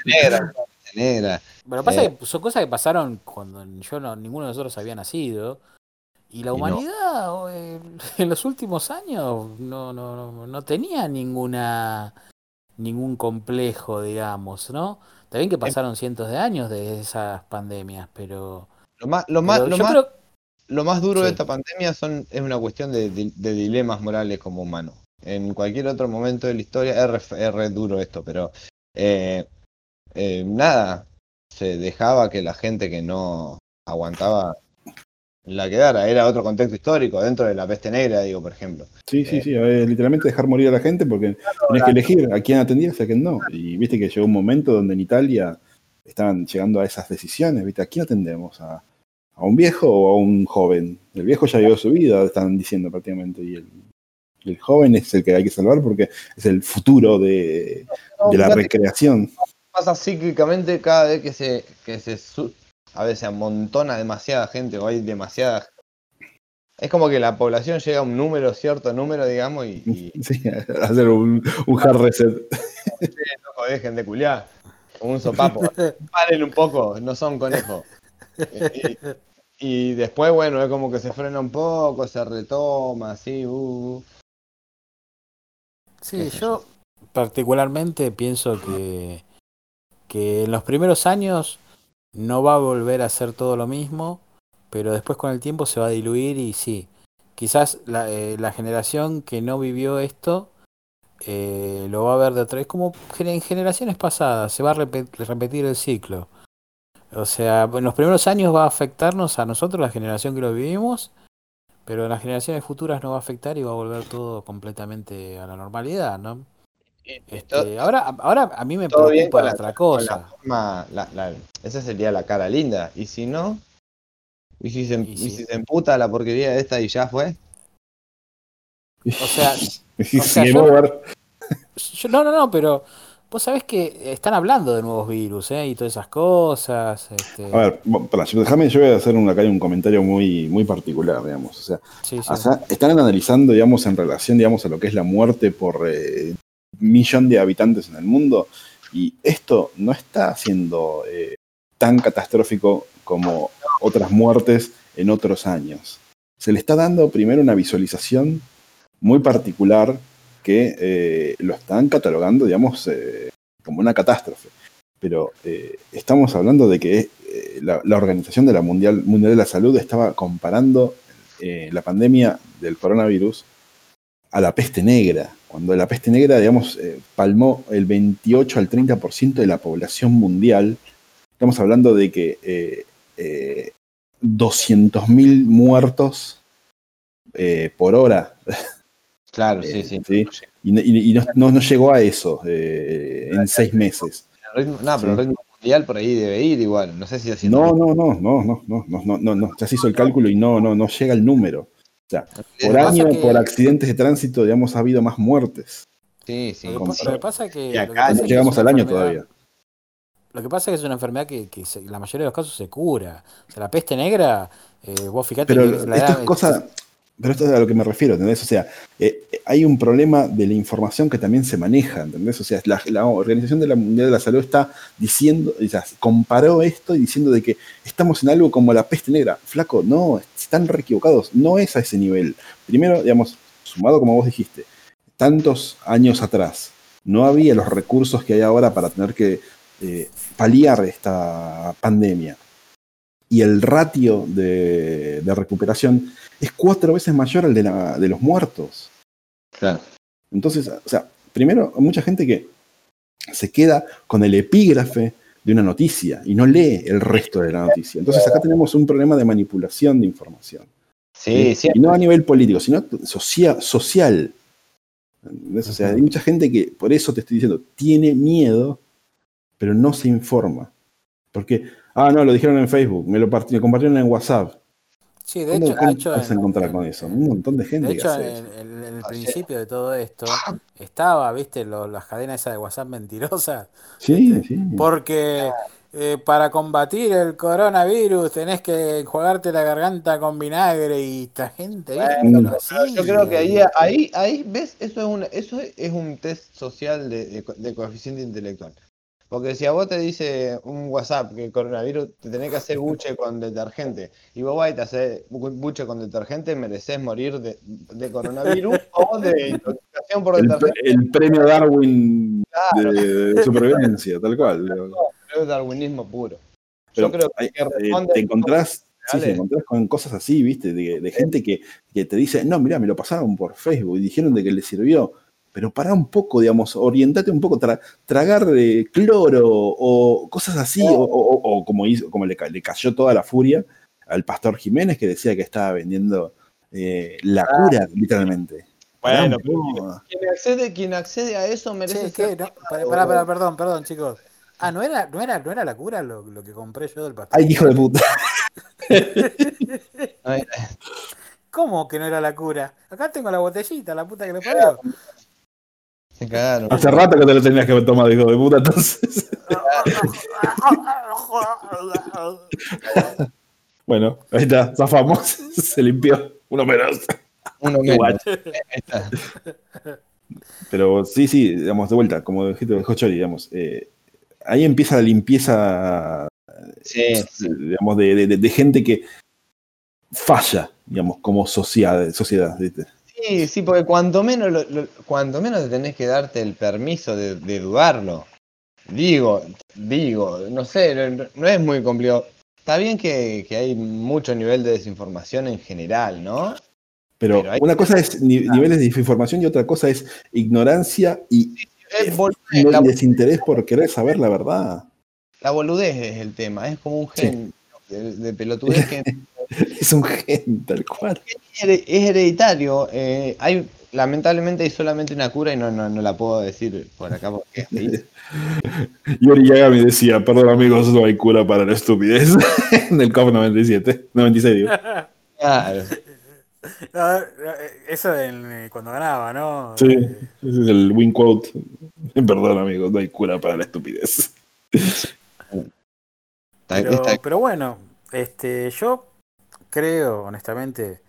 negra, negra. Pero pasa eh, que son cosas que pasaron cuando yo no, ninguno de nosotros había nacido. Y la humanidad eh, en los últimos años no, no, no tenía ninguna ningún complejo, digamos, ¿no? Bien que pasaron cientos de años de esas pandemias, pero... Lo más, lo más, lo más, lo más duro de esta pandemia son, es una cuestión de, dilemas morales como humanos. En cualquier otro momento de la historia es re, duro esto, pero eh, eh, nada, se dejaba que la gente que no aguantaba la quedara. Era otro contexto histórico, dentro de la peste negra, digo, por ejemplo. Sí, sí, sí, literalmente dejar morir a la gente porque tenés que elegir a quién atendías y a quién no. Y viste que llegó un momento donde en Italia estaban llegando a esas decisiones, viste, ¿a quién atendemos? ¿A, un viejo o a un joven? El viejo ya vivió su vida, están diciendo prácticamente, y el, El joven es el que hay que salvar porque es el futuro de, la recreación. Pasa cíclicamente cada vez que se, que se a veces amontona demasiada gente o hay demasiada es como que la población llega a un número, cierto número, digamos, y. Sí, hacer un, un hard reset. no dejen de culiar. Un sopapo. Paren un poco, no son conejos. Y, después, bueno, es como que se frena un poco, se retoma, así, uh. uh. Sí, yo particularmente pienso que, que en los primeros años no va a volver a ser todo lo mismo pero después con el tiempo se va a diluir y sí, quizás la, eh, generación que no vivió esto eh, lo va a ver de otra vez, como en generaciones pasadas, se va a repetir el ciclo. O sea, en los primeros años va a afectarnos a nosotros, la generación que lo vivimos, pero en las generaciones futuras no va a afectar y va a volver todo completamente a la normalidad, ¿no? Este, ahora, ahora a mí me preocupa la, otra cosa. esa sería la cara linda. Y si no, ¿Y si, se, ¿Y si se emputa la porquería de esta y ya fue? O sea, no, no, no, pero vos sabés que están hablando de nuevos virus ¿eh? y todas esas cosas. Este... A ver, déjame, yo voy a hacer un, acá un comentario muy, muy particular, digamos. O sea, están analizando, digamos, en relación, digamos, a lo que es la muerte por eh, millón de habitantes en el mundo. Y esto no está siendo eh, tan catastrófico como otras muertes en otros años. Se le está dando primero una visualización muy particular que eh, lo están catalogando, digamos, eh, como una catástrofe. Pero estamos hablando de que la, Organización de la Mundial, Mundial de la Salud estaba comparando la pandemia del coronavirus a la peste negra, cuando la peste negra, digamos, palmó el 28 al 30% de la población mundial. Estamos hablando de que 200.000 muertos eh, por hora. Claro, sí, sí. Y, no, llegó a eso eh, en seis meses. no, pero el ritmo mundial por ahí debe ir igual. No sé si así. No, no, no, no, no, no, no, no, no. Ya se hizo el cálculo y no, no, no llega el número. O sea, por año, por accidentes de tránsito, digamos, ha habido más muertes. Sí, sí. Lo que pasa que. no llegamos al año todavía. Lo que pasa es que es una enfermedad que, que la mayoría de los casos se cura. O sea, la peste negra, eh, vos fijate pero que la cosa, pero esto es a lo que me refiero, ¿entendés? O sea, eh, hay un problema de la información que también se maneja, ¿entendés? O sea, la, Organización de la Mundial de la Salud está diciendo, o sea, comparó esto y diciendo de que estamos en algo como la peste negra. Flaco, no, están re equivocados, no es a ese nivel. Primero, digamos, sumado como vos dijiste, tantos años atrás, no había los recursos que hay ahora para tener que eh, paliar esta pandemia y el ratio de, recuperación es cuatro veces mayor al de, la, de los muertos. Claro. Entonces, o sea, primero, mucha gente que se queda con el epígrafe de una noticia y no lee el resto de la noticia. Entonces acá tenemos un problema de manipulación de información. Sí, sí. Y no a nivel político, sino social. social. O sea, hay mucha gente que, por eso te estoy diciendo, tiene miedo pero no se informa. Porque, ah, no, lo dijeron en Facebook, me lo, compartieron en WhatsApp. Sí, de hecho, de hecho vas a encontrar con eso? Un montón de gente. De hecho, en, el principio de todo esto estaba, viste, las cadenas esas de WhatsApp mentirosas. Sí, sí. Porque eh, para combatir el coronavirus tenés que enjuagarte la garganta con vinagre y esta gente. yo creo que ahí, ahí, ahí, ves, eso es un, eso es un test social de coeficiente intelectual. Porque si a vos te dice un WhatsApp que el coronavirus te tenés que hacer buche con detergente y vos vas y te haces buche con detergente, mereces morir de, coronavirus o de intoxicación por detergente. El, premio Darwin de, supervivencia, tal cual. es darwinismo puro. Yo creo que, eh, te encontrás Sí, te encontrás con cosas así, ¿viste? De, gente que, que, te dice, no, mira, me lo pasaron por Facebook y dijeron de que le sirvió pero para un poco, digamos, orientate un poco, tragar de cloro o cosas así, o, como, hizo, como le, cayó toda la furia al pastor Jiménez que decía que estaba vendiendo eh, la ah. cura, literalmente. Bueno, quien accede, quien accede a eso merece. Sí, perdón, perdón, chicos. Ah, ¿no era, no era, no era la cura lo, lo que compré yo del pastor? Ay, hijo de puta. ¿Cómo que no era la cura? Acá tengo la botellita, la puta que le parió. Hace rato que te lo tenías que haber tomado, hijo de puta, entonces. bueno, ahí está, zafamos. Se limpió. Uno menos. Uno Igual. menos. Ahí está. Pero sí, sí, digamos, de vuelta, como dijiste, dijo Chori, digamos, eh, ahí empieza la limpieza, Sí, sí. digamos, de, de- de gente que falla, digamos, como sociedad, sociedad ¿viste? Sí, sí, porque cuanto menos, lo- lo- cuanto menos tenés que darte el permiso de, de dudarlo. Digo, digo, no sé, no, no es muy complicado. Está bien que, que hay mucho nivel de desinformación en general, ¿no? Pero, una cosa es ni- niveles de desinformación y otra cosa es ignorancia y, Es bol- y la, desinterés por querer saber la verdad. la boludez es el tema, es como un gen de, de pelotudez que Es un gen, tal cual. es here- es hereditario. eh, hay, lamentablemente hay solamente una cura y no, no, no la puedo decir por acá porque. Yori Yagami decía, perdón amigos, no hay cura para la estupidez. en el COP 97, 96 digo. Claro. No, Eso en- eh, cuando ganaba, ¿no? Sí, ese es el win quote. Perdón amigos, no hay cura para la estupidez. Pero, pero bueno, este, yo creo honestamente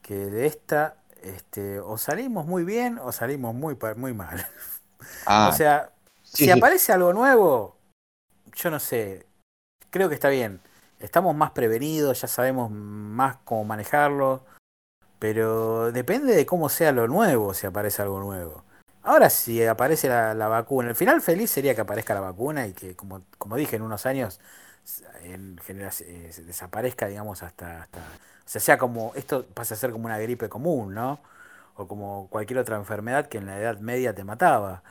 que de esta este, o salimos muy bien o salimos muy, muy mal. ah, o sea, sí, si aparece algo nuevo, yo no sé, creo que está bien. Estamos más prevenidos, ya sabemos más cómo manejarlo, pero depende de cómo sea lo nuevo si aparece algo nuevo. Ahora si aparece la, la vacuna, el final feliz sería que aparezca la vacuna y que, como, como dije, en unos años en genera- eh, se desaparezca, digamos, hasta, hasta... O sea, sea como, esto pasa a ser como una gripe común, ¿no? O como cualquier otra enfermedad que en la Edad Media te mataba.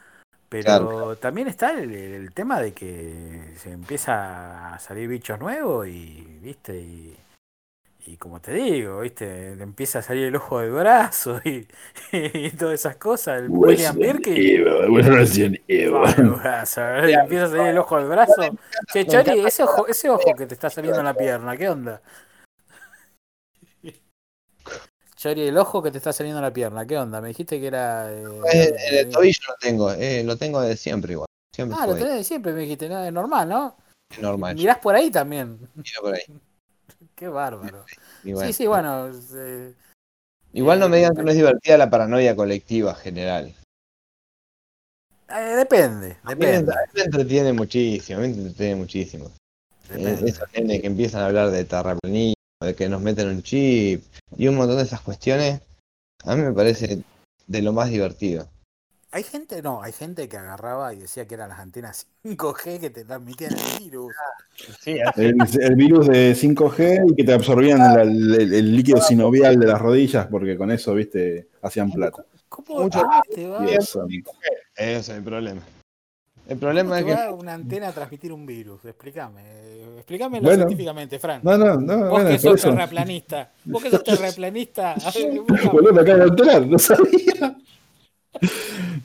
Pero Claro. también está el, el tema de que se empieza a salir bichos nuevos y, viste, y, y como te digo, viste, te empieza a salir el ojo del brazo y, y todas esas cosas. El William Birkin. Resident Evil. Le empieza a salir el ojo del brazo. Che, Chori, ese ojo, ese ojo que te está saliendo en la pierna, ¿qué onda? Chori, el ojo que te está saliendo en la pierna, ¿qué onda? Me dijiste que era. eh, Eh, en el tobillo lo tengo, eh, lo tengo de siempre igual. Siempre Ah, lo tenés de siempre, me dijiste, no, es normal, ¿no? normal. Mirás por ahí también. Mira por ahí. Qué bárbaro. Bueno. Sí, sí, bueno. eh, Igual no me digan que no es divertida la paranoia colectiva general. eh, depende, A mí me, depende. a mí me entretiene muchísimo, me entretiene muchísimo. Eh, depende. esos nenes que empiezan a hablar de terraplanismo, de que nos meten un chip y un montón de esas cuestiones, a mí me parece de lo más divertido. Hay gente, no, hay gente que agarraba y decía que eran las antenas 5G que te transmitían el virus. Sí, El, el virus de 5G y que te absorbían el, el- el líquido sinovial de las rodillas, porque con eso, viste, hacían plata. ¿Cómo, cómo te va, ese es el problema. El cómo problema te es que va una antena a transmitir un virus? Explícame. Explícamelo Bueno. científicamente, Fran. No, no, no, Vos bueno, que sos eso. terraplanista. Vos que sos terraplanista. a ver, Boludo, me acabo de enterar, no sabía.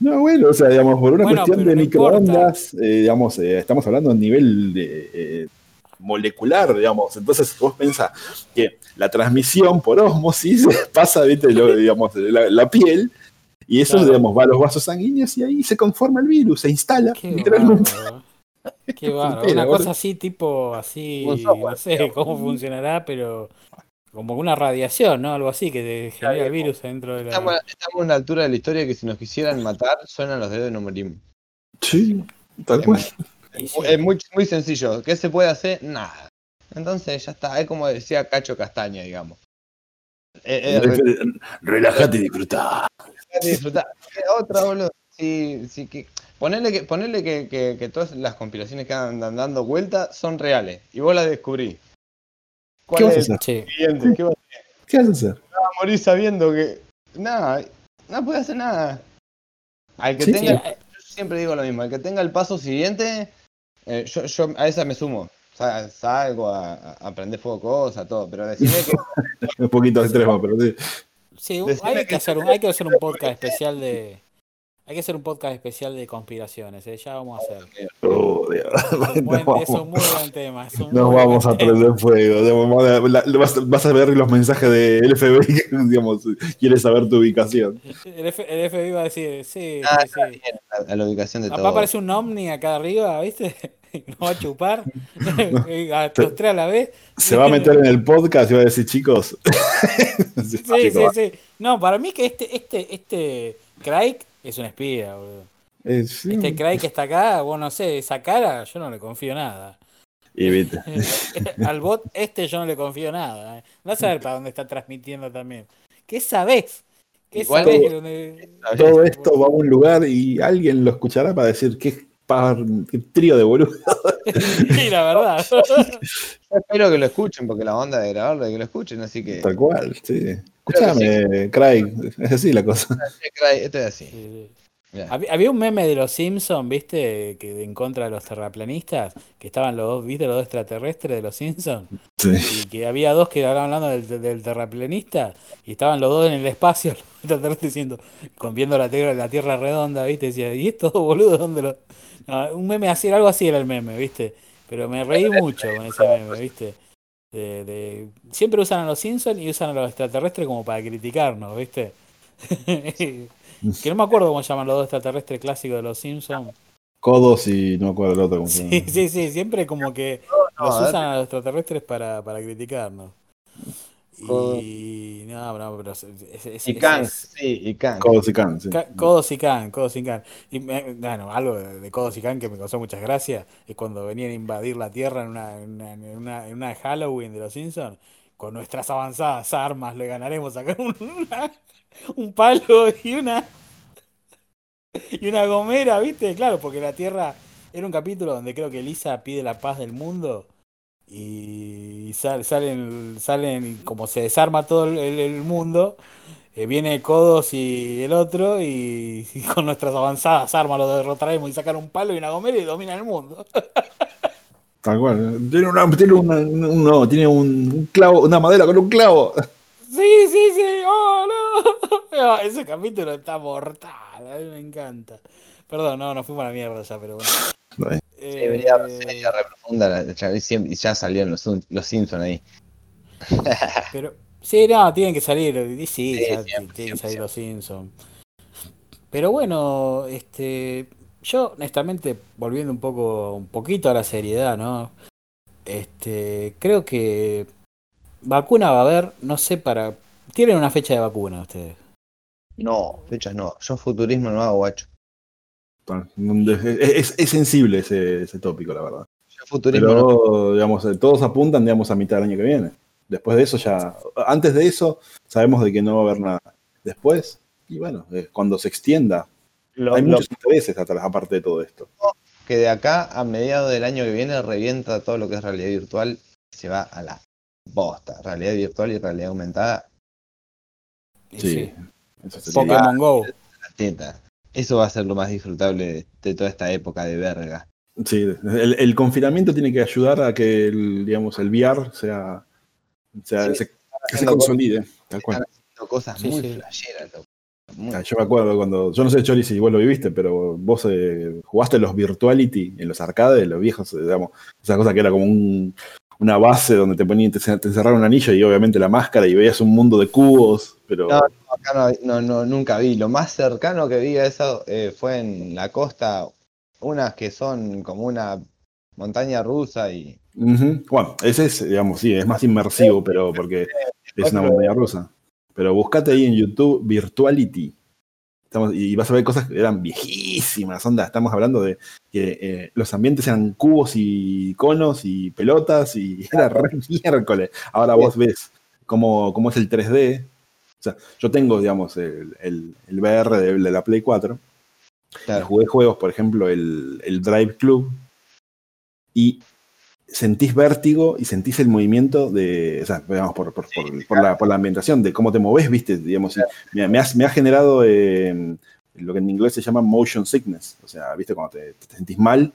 No, bueno, o sea, digamos, por una Bueno, cuestión de no microondas, eh, digamos, eh, estamos hablando a nivel de, eh, molecular, digamos. Entonces, vos pensás que la transmisión por ósmosis pasa, viste, lo- digamos, la, la piel, y eso, Claro. digamos, va a los vasos sanguíneos y ahí se conforma el virus, se instala, Qué literalmente. Qué Una cosa así, tipo, así, no sé cómo funcionará, pero como una radiación, ¿no? Algo así que te genera el virus dentro de estamos, la... estamos a una altura de la historia que si nos quisieran matar, suenan los dedos y no morimos. Sí, tal cual. Y. Es muy, muy sencillo. ¿Qué se puede hacer? Nada. Entonces ya está. Es como decía Cacho Castaña, digamos. Eh, eh, re- Relájate y disfruta. disfrutar. Eh, Otra, boludo. Sí, sí, que. Ponerle que, ponerle que, que, que todas las compilaciones que andan dando vuelta son reales. Y vos las descubrís. ¿Cuál ¿Qué vas a es el hacer? Siguiente? ¿Qué vas ¿Qué vas a hacer? a morir sabiendo que. Nada, no puede hacer nada. Al que Sí, tenga. sí. Yo siempre digo lo mismo. Al que tenga el paso siguiente, eh, yo, yo a esa me sumo. Sa- Salgo a, a aprender fuego cosas, todo. Pero decime que. Un poquito extremo, pero sí. Sí, hay que que, hacer un, hay que hacer un podcast especial de. Hay que hacer un podcast especial de conspiraciones, ¿eh? ya vamos a hacer. Oh, es, un muy buen tema. Nos vamos a prender fuego. Vas, a ver los mensajes del FBI digamos, quiere saber tu ubicación. El, FBI va a decir, sí, ah, sí, La, la, ubicación de todo. Papá aparece un ovni acá arriba, ¿viste? Nos va a chupar. a los tres a la vez. Se va a meter en el podcast y va a decir, chicos. sí, sí, sí. No, para mí que este, este, este Craig es un espía, boludo. Eh, este Craig que está acá, vos no sé, esa cara, yo no le confío nada. Y viste. Al bot este yo no le confío nada. No saber para dónde está transmitiendo también. ¿Qué sabés? ¿Qué sabés? Todo esto va a un lugar y alguien lo escuchará para decir qué, qué trío de boludo. sí, la verdad. espero que lo escuchen, porque la onda de grabarlo es que lo escuchen, así que. Tal cual, sí. Escúchame, Craig, es así la cosa. Craig, esto es así. Había un meme de los Simpsons, ¿viste? Que en contra de los terraplanistas, que estaban los dos, ¿viste? Los dos extraterrestres de los Simpsons. Sí. Y que había dos que estaban hablando del, terraplanista y estaban los dos en el espacio, los extraterrestres diciendo, con viendo la tierra, la tierra redonda, ¿viste? Decía, ¿y estos boludo dónde lo.? un meme así, algo así era el meme, ¿viste? Pero me reí mucho con ese meme, ¿viste? De, siempre usan a los Simpsons y usan a los extraterrestres como para criticarnos, ¿viste? Que no me acuerdo cómo llaman los dos extraterrestres clásicos de los Simpsons. Codos y no me acuerdo el otro. sí, sí, sí, siempre como que los usan a los extraterrestres para, para criticarnos. Y no, no, pero es, y Khan, sí, y Khan. Codos y Khan, sí. Codos y Khan, Codos y Khan. Y bueno, algo de Codos y Khan que me causó muchas gracias es cuando venían a invadir la Tierra en una, en una, en una Halloween de los Simpsons. Con nuestras avanzadas armas le ganaremos a una, un palo y una y una gomera, ¿viste? Claro, porque la Tierra era un capítulo donde creo que Lisa pide la paz del mundo y salen, salen como se desarma todo el, mundo, eh, viene Codos y el otro y, con nuestras avanzadas armas lo derrotaremos y sacar un palo y una gomera y dominan el mundo. Tal cual. Tiene, una, tiene, un, no, tiene un clavo, una madera con un clavo. Sí, sí, sí. Oh, no. Ese capítulo está mortal. A mí me encanta. Perdón, no, nos fuimos a la mierda ya, pero bueno. Eh, venía, re profunda y ya salieron los, los Simpsons ahí. pero, sí, no, tienen que salir. Sí, ya tienen que salir los Simpsons. Pero bueno, este. Yo, honestamente, volviendo un poco, un poquito a la seriedad, ¿no? Este, creo que Vacuna va a haber, no sé para. ¿Tienen una fecha de vacuna ustedes? No, fechas no. Yo futurismo no hago, guacho. Es, es sensible ese, ese, tópico, la verdad. Yo futurismo Pero, digamos, todos apuntan, digamos, a mitad del año que viene. Después de eso ya. Antes de eso, sabemos de que no va a haber nada. Después, y bueno, cuando se extienda. hay muchos intereses atrás, aparte de todo esto. Que de acá a mediados del año que viene revienta todo lo que es realidad virtual se va a la bosta. Realidad virtual y realidad aumentada. Sí. Pokémon Go. Eso va a ser lo más disfrutable de, toda esta época de verga. Sí, el, confinamiento tiene que ayudar a que el, digamos, el VR sea, sea se, que se consolide. Tal cual. cosas muy ah, yo me acuerdo cuando, yo no sé, Chori, si vos lo viviste, pero vos eh, jugaste los Virtuality en los arcades, los viejos, digamos, esa cosa que era como un, una base donde te ponían, te, encerraron un anillo y obviamente la máscara y veías un mundo de cubos, pero... No, acá no, no, nunca vi. Lo más cercano que vi a eso eh, fue en la costa, unas que son como una montaña rusa y... Bueno, ese es, digamos, sí, es más inmersivo, pero porque es una montaña rusa. Pero buscate ahí en YouTube Virtuality y vas a ver cosas que eran viejísimas, onda. Estamos hablando de que eh, los ambientes eran cubos y conos y pelotas y era re miércoles. Ahora vos ves cómo, cómo es el 3D. Sea, yo tengo, digamos, el, el, VR de, la Play 4. Jugué juegos, por ejemplo, el, el Drive Club. Y sentís vértigo y sentís el movimiento de, o sea, digamos, por, por, por, la, por la, ambientación, de cómo te moves, viste, digamos, me, me, ha generado eh, lo que en inglés se llama motion sickness, o sea, viste, cuando te, sentís mal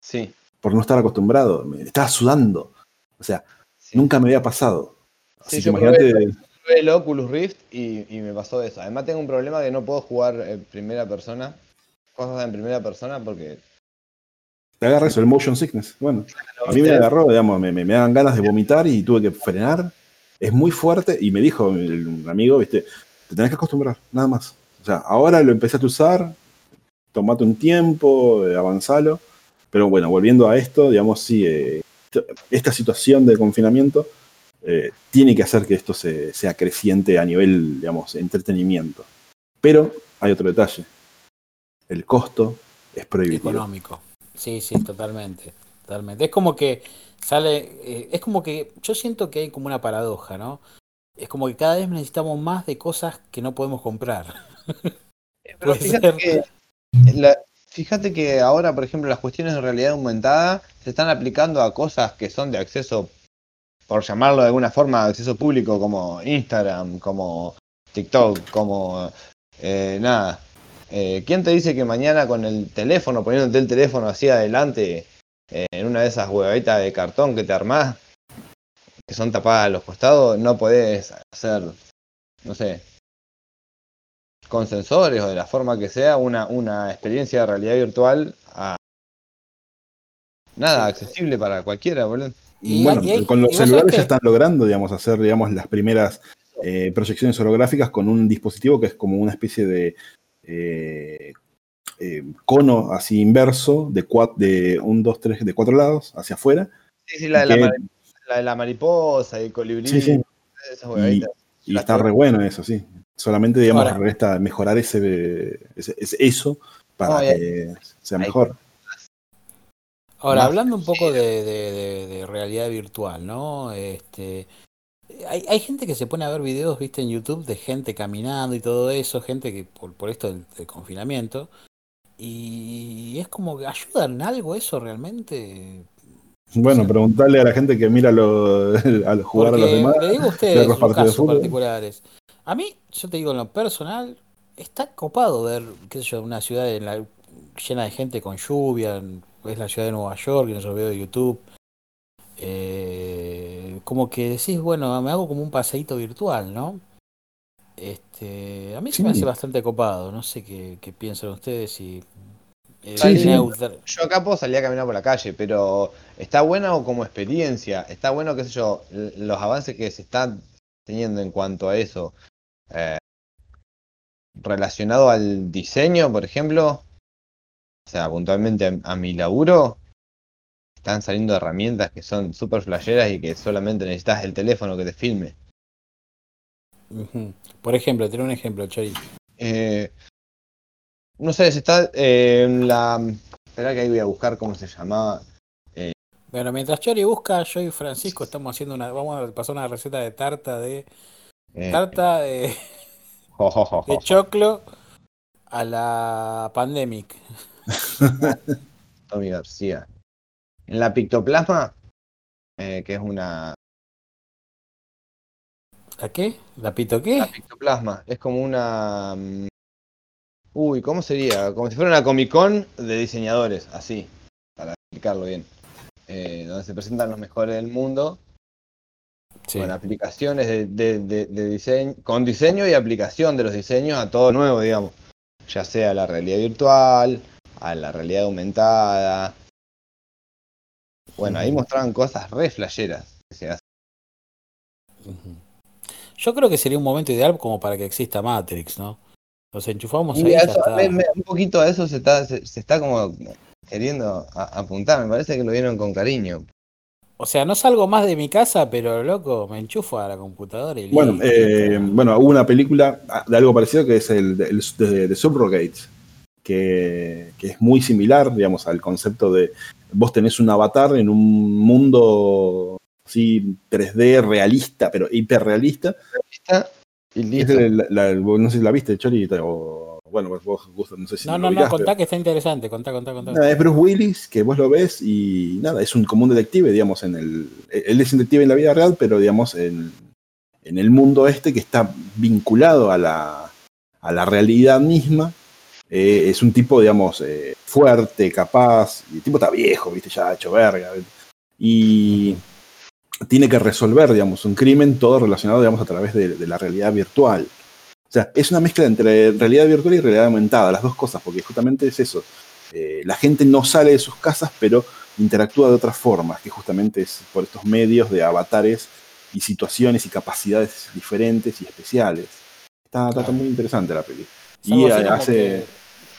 sí. por no estar acostumbrado, me estaba sudando, o sea, nunca me había pasado. Así que imagínate... el Oculus Rift y, y, me pasó eso. Además tengo un problema que no puedo jugar en primera persona cosas en primera persona porque. Te agarra eso, el motion sickness. Bueno, a mí me agarró, digamos, me, me, dan ganas de vomitar y tuve que frenar. Es muy fuerte y me dijo un amigo, viste, te tenés que acostumbrar, nada más. O sea, ahora lo empecé a usar, tomate un tiempo, eh, avanzalo. Pero bueno, volviendo a esto, digamos, sí, eh, esta situación de confinamiento eh, tiene que hacer que esto se, sea creciente a nivel, digamos, entretenimiento. Pero hay otro detalle. El costo es prohibitivo. Económico. Sí, sí, totalmente. Totalmente. Es como que sale, es como que yo siento que hay como una paradoja, ¿no? Es como que cada vez necesitamos más de cosas que no podemos comprar. Pero fíjate que, fíjate que ahora, por ejemplo, las cuestiones de realidad aumentada se están aplicando a cosas que son de acceso, por llamarlo de alguna forma, de acceso público, como Instagram, como TikTok, como eh, nada. Eh, ¿Quién te dice que mañana con el teléfono, poniéndote el teléfono así adelante, eh, en una de esas huevitas de cartón que te armás, que son tapadas a los costados, no podés hacer, no sé, con sensores o de la forma que sea, una, una experiencia de realidad virtual a nada, accesible para cualquiera, boludo. Y bueno, con los celulares ya están logrando, digamos, hacer, digamos, las primeras eh, proyecciones holográficas con un dispositivo que es como una especie de eh, eh, cono así inverso de, de un, dos, tres, de cuatro lados hacia afuera. Sí, sí, la de la, la de la mariposa y el colibrí. Sí, sí. y, está re bueno eso, sí. Solamente, digamos, resta mejorar ese, eso para que sea mejor. Ahora, hablando un poco de, realidad virtual, ¿no? Este, hay, hay, gente que se pone a ver videos, viste, en YouTube de gente caminando y todo eso, gente que por, por esto del, confinamiento, y es como que ayuda en algo eso realmente. Bueno, preguntarle a la gente que mira lo, al jugar a los demás. Le digo a ustedes, los casos particulares. A mí, yo te digo en lo personal, está copado ver, qué sé yo, una ciudad llena de gente con lluvia, es la ciudad de Nueva York, en esos videos de YouTube. Eh, como que decís, bueno, me hago como un paseíto virtual, ¿no? Este, a mí se me hace bastante copado, no sé qué, piensan ustedes y eh, yo acá puedo salir a caminar por la calle, pero está bueno como experiencia, está bueno, qué sé yo, los avances que se están teniendo en cuanto a eso, eh, relacionado al diseño, por ejemplo, o sea, puntualmente a, mi laburo, están saliendo herramientas que son súper flasheras y que solamente necesitas el teléfono que te filme. Por ejemplo, tener un ejemplo, Chori. Eh, no sé, se está eh, la. Espera que ahí voy a buscar cómo se llamaba. Eh, bueno, mientras Chori busca, yo y Francisco estamos haciendo una. Vamos a pasar una receta de tarta de. tarta de. de choclo a la pandemic. Tommy García. En la pictoplasma, que es una. ¿La qué? ¿La pito qué? La pictoplasma. Es como una. Mm, Uy, ¿cómo sería? Como si fuera una Comic Con de diseñadores, así, para explicarlo bien. Eh, donde se presentan los mejores del mundo. Con aplicaciones de, diseño, con diseño y aplicación de los diseños a todo nuevo, digamos. Ya sea la realidad virtual, a la realidad aumentada. Bueno, ahí mostraban cosas re flasheras que se hacen. Yo creo que sería un momento ideal como para que exista Matrix, ¿no? Nos enchufamos ahí. un poquito a eso se está, se, está como queriendo apuntar. Me parece que lo vieron con cariño. O sea, no salgo más de mi casa, pero loco, me enchufo a la computadora y Bueno, eh, bueno, hubo una película de algo parecido que es el de, de, Subrogates, que, que, es muy similar, digamos, al concepto de vos tenés un avatar en un mundo así 3D realista, pero hiperrealista. Realista no sé si la viste, Chori, o bueno, vos, no sé si No, no, no, contá que está interesante, contá, contá, contá. es Bruce Willis, que vos lo ves y nada, es un, como un detective, digamos, en el. Él es detective en la vida real, pero digamos, en, en el mundo este que está vinculado a la, a la realidad misma. Eh, es un tipo, digamos, eh, fuerte, capaz, y el tipo está viejo, viste, ya ha hecho verga. Y tiene que resolver, digamos, un crimen todo relacionado, digamos, a través de, la realidad virtual. O sea, es una mezcla entre realidad virtual y realidad aumentada, las dos cosas, porque justamente es eso. Eh, la gente no sale de sus casas, pero interactúa de otras formas, que justamente es por estos medios de avatares y situaciones y capacidades diferentes y especiales. Está, muy interesante la peli. Y hace,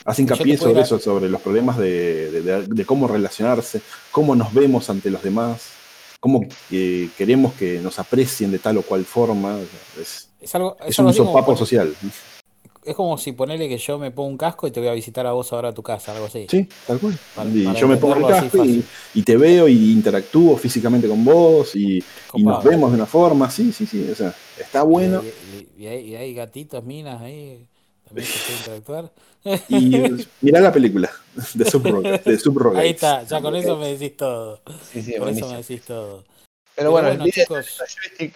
hace hincapié sobre eso, sobre los problemas de, cómo relacionarse, cómo nos vemos ante los demás, cómo eh, queremos que nos aprecien de tal o cual forma. Es, algo, es un sopapo social es como si ponerle que yo me pongo un casco y te voy a visitar a vos ahora a tu casa, algo así. Sí, tal cual. yo me pongo el casco y, te veo y interactúo físicamente con vos y, nos vemos de una forma, sí, sí, sí, o sea, está bueno. Y, hay, gatitos, minas ahí, también se puede interactuar. Y mirá la película de Subrogates. Ahí está, ya con eso me decís todo. Sí, sí, con eso me decís todo. Pero, bueno, chicos...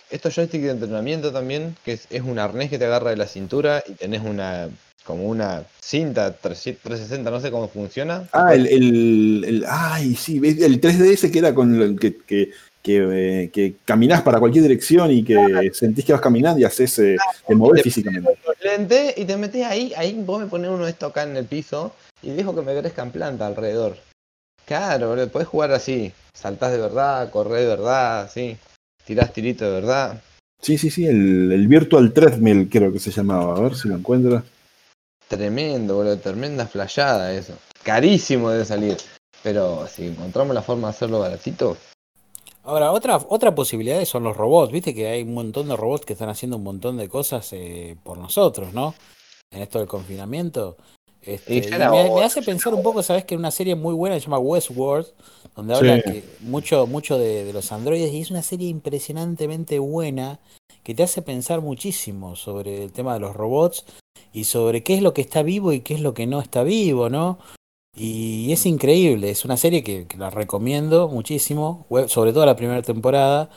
estos, joysticks de entrenamiento también, que es, un arnés que te agarra de la cintura y tenés una como una cinta 360, no sé cómo funciona. Ah, el, el, ay, sí, el 3DS que era con el que, que, que, eh, que caminás para cualquier dirección y que sentís que vas caminando y haces, eh, te movés físicamente. Lente y te metés ahí, ahí vos me pones uno de estos acá en el piso y dejo que me crezcan planta alrededor. Claro, podés jugar así. Saltás de verdad, corrés de verdad, sí. Tirás tirito de verdad. Sí, sí, sí, el, el Virtual Treadmill creo que se llamaba. A ver si lo encuentro. Tremendo, boludo. Tremenda flayada eso. Carísimo debe salir. Pero si encontramos la forma de hacerlo baratito. Ahora, otra, otra posibilidad son los robots. Viste que hay un montón de robots que están haciendo un montón de cosas eh, por nosotros, ¿no? En esto del confinamiento. Este, me, hace pensar un poco, sabes que una serie muy buena se llama Westworld, donde habla que mucho, mucho de, los androides, y es una serie impresionantemente buena que te hace pensar muchísimo sobre el tema de los robots y sobre qué es lo que está vivo y qué es lo que no está vivo, ¿no? Y es increíble, es una serie que, la recomiendo muchísimo, sobre todo la primera temporada.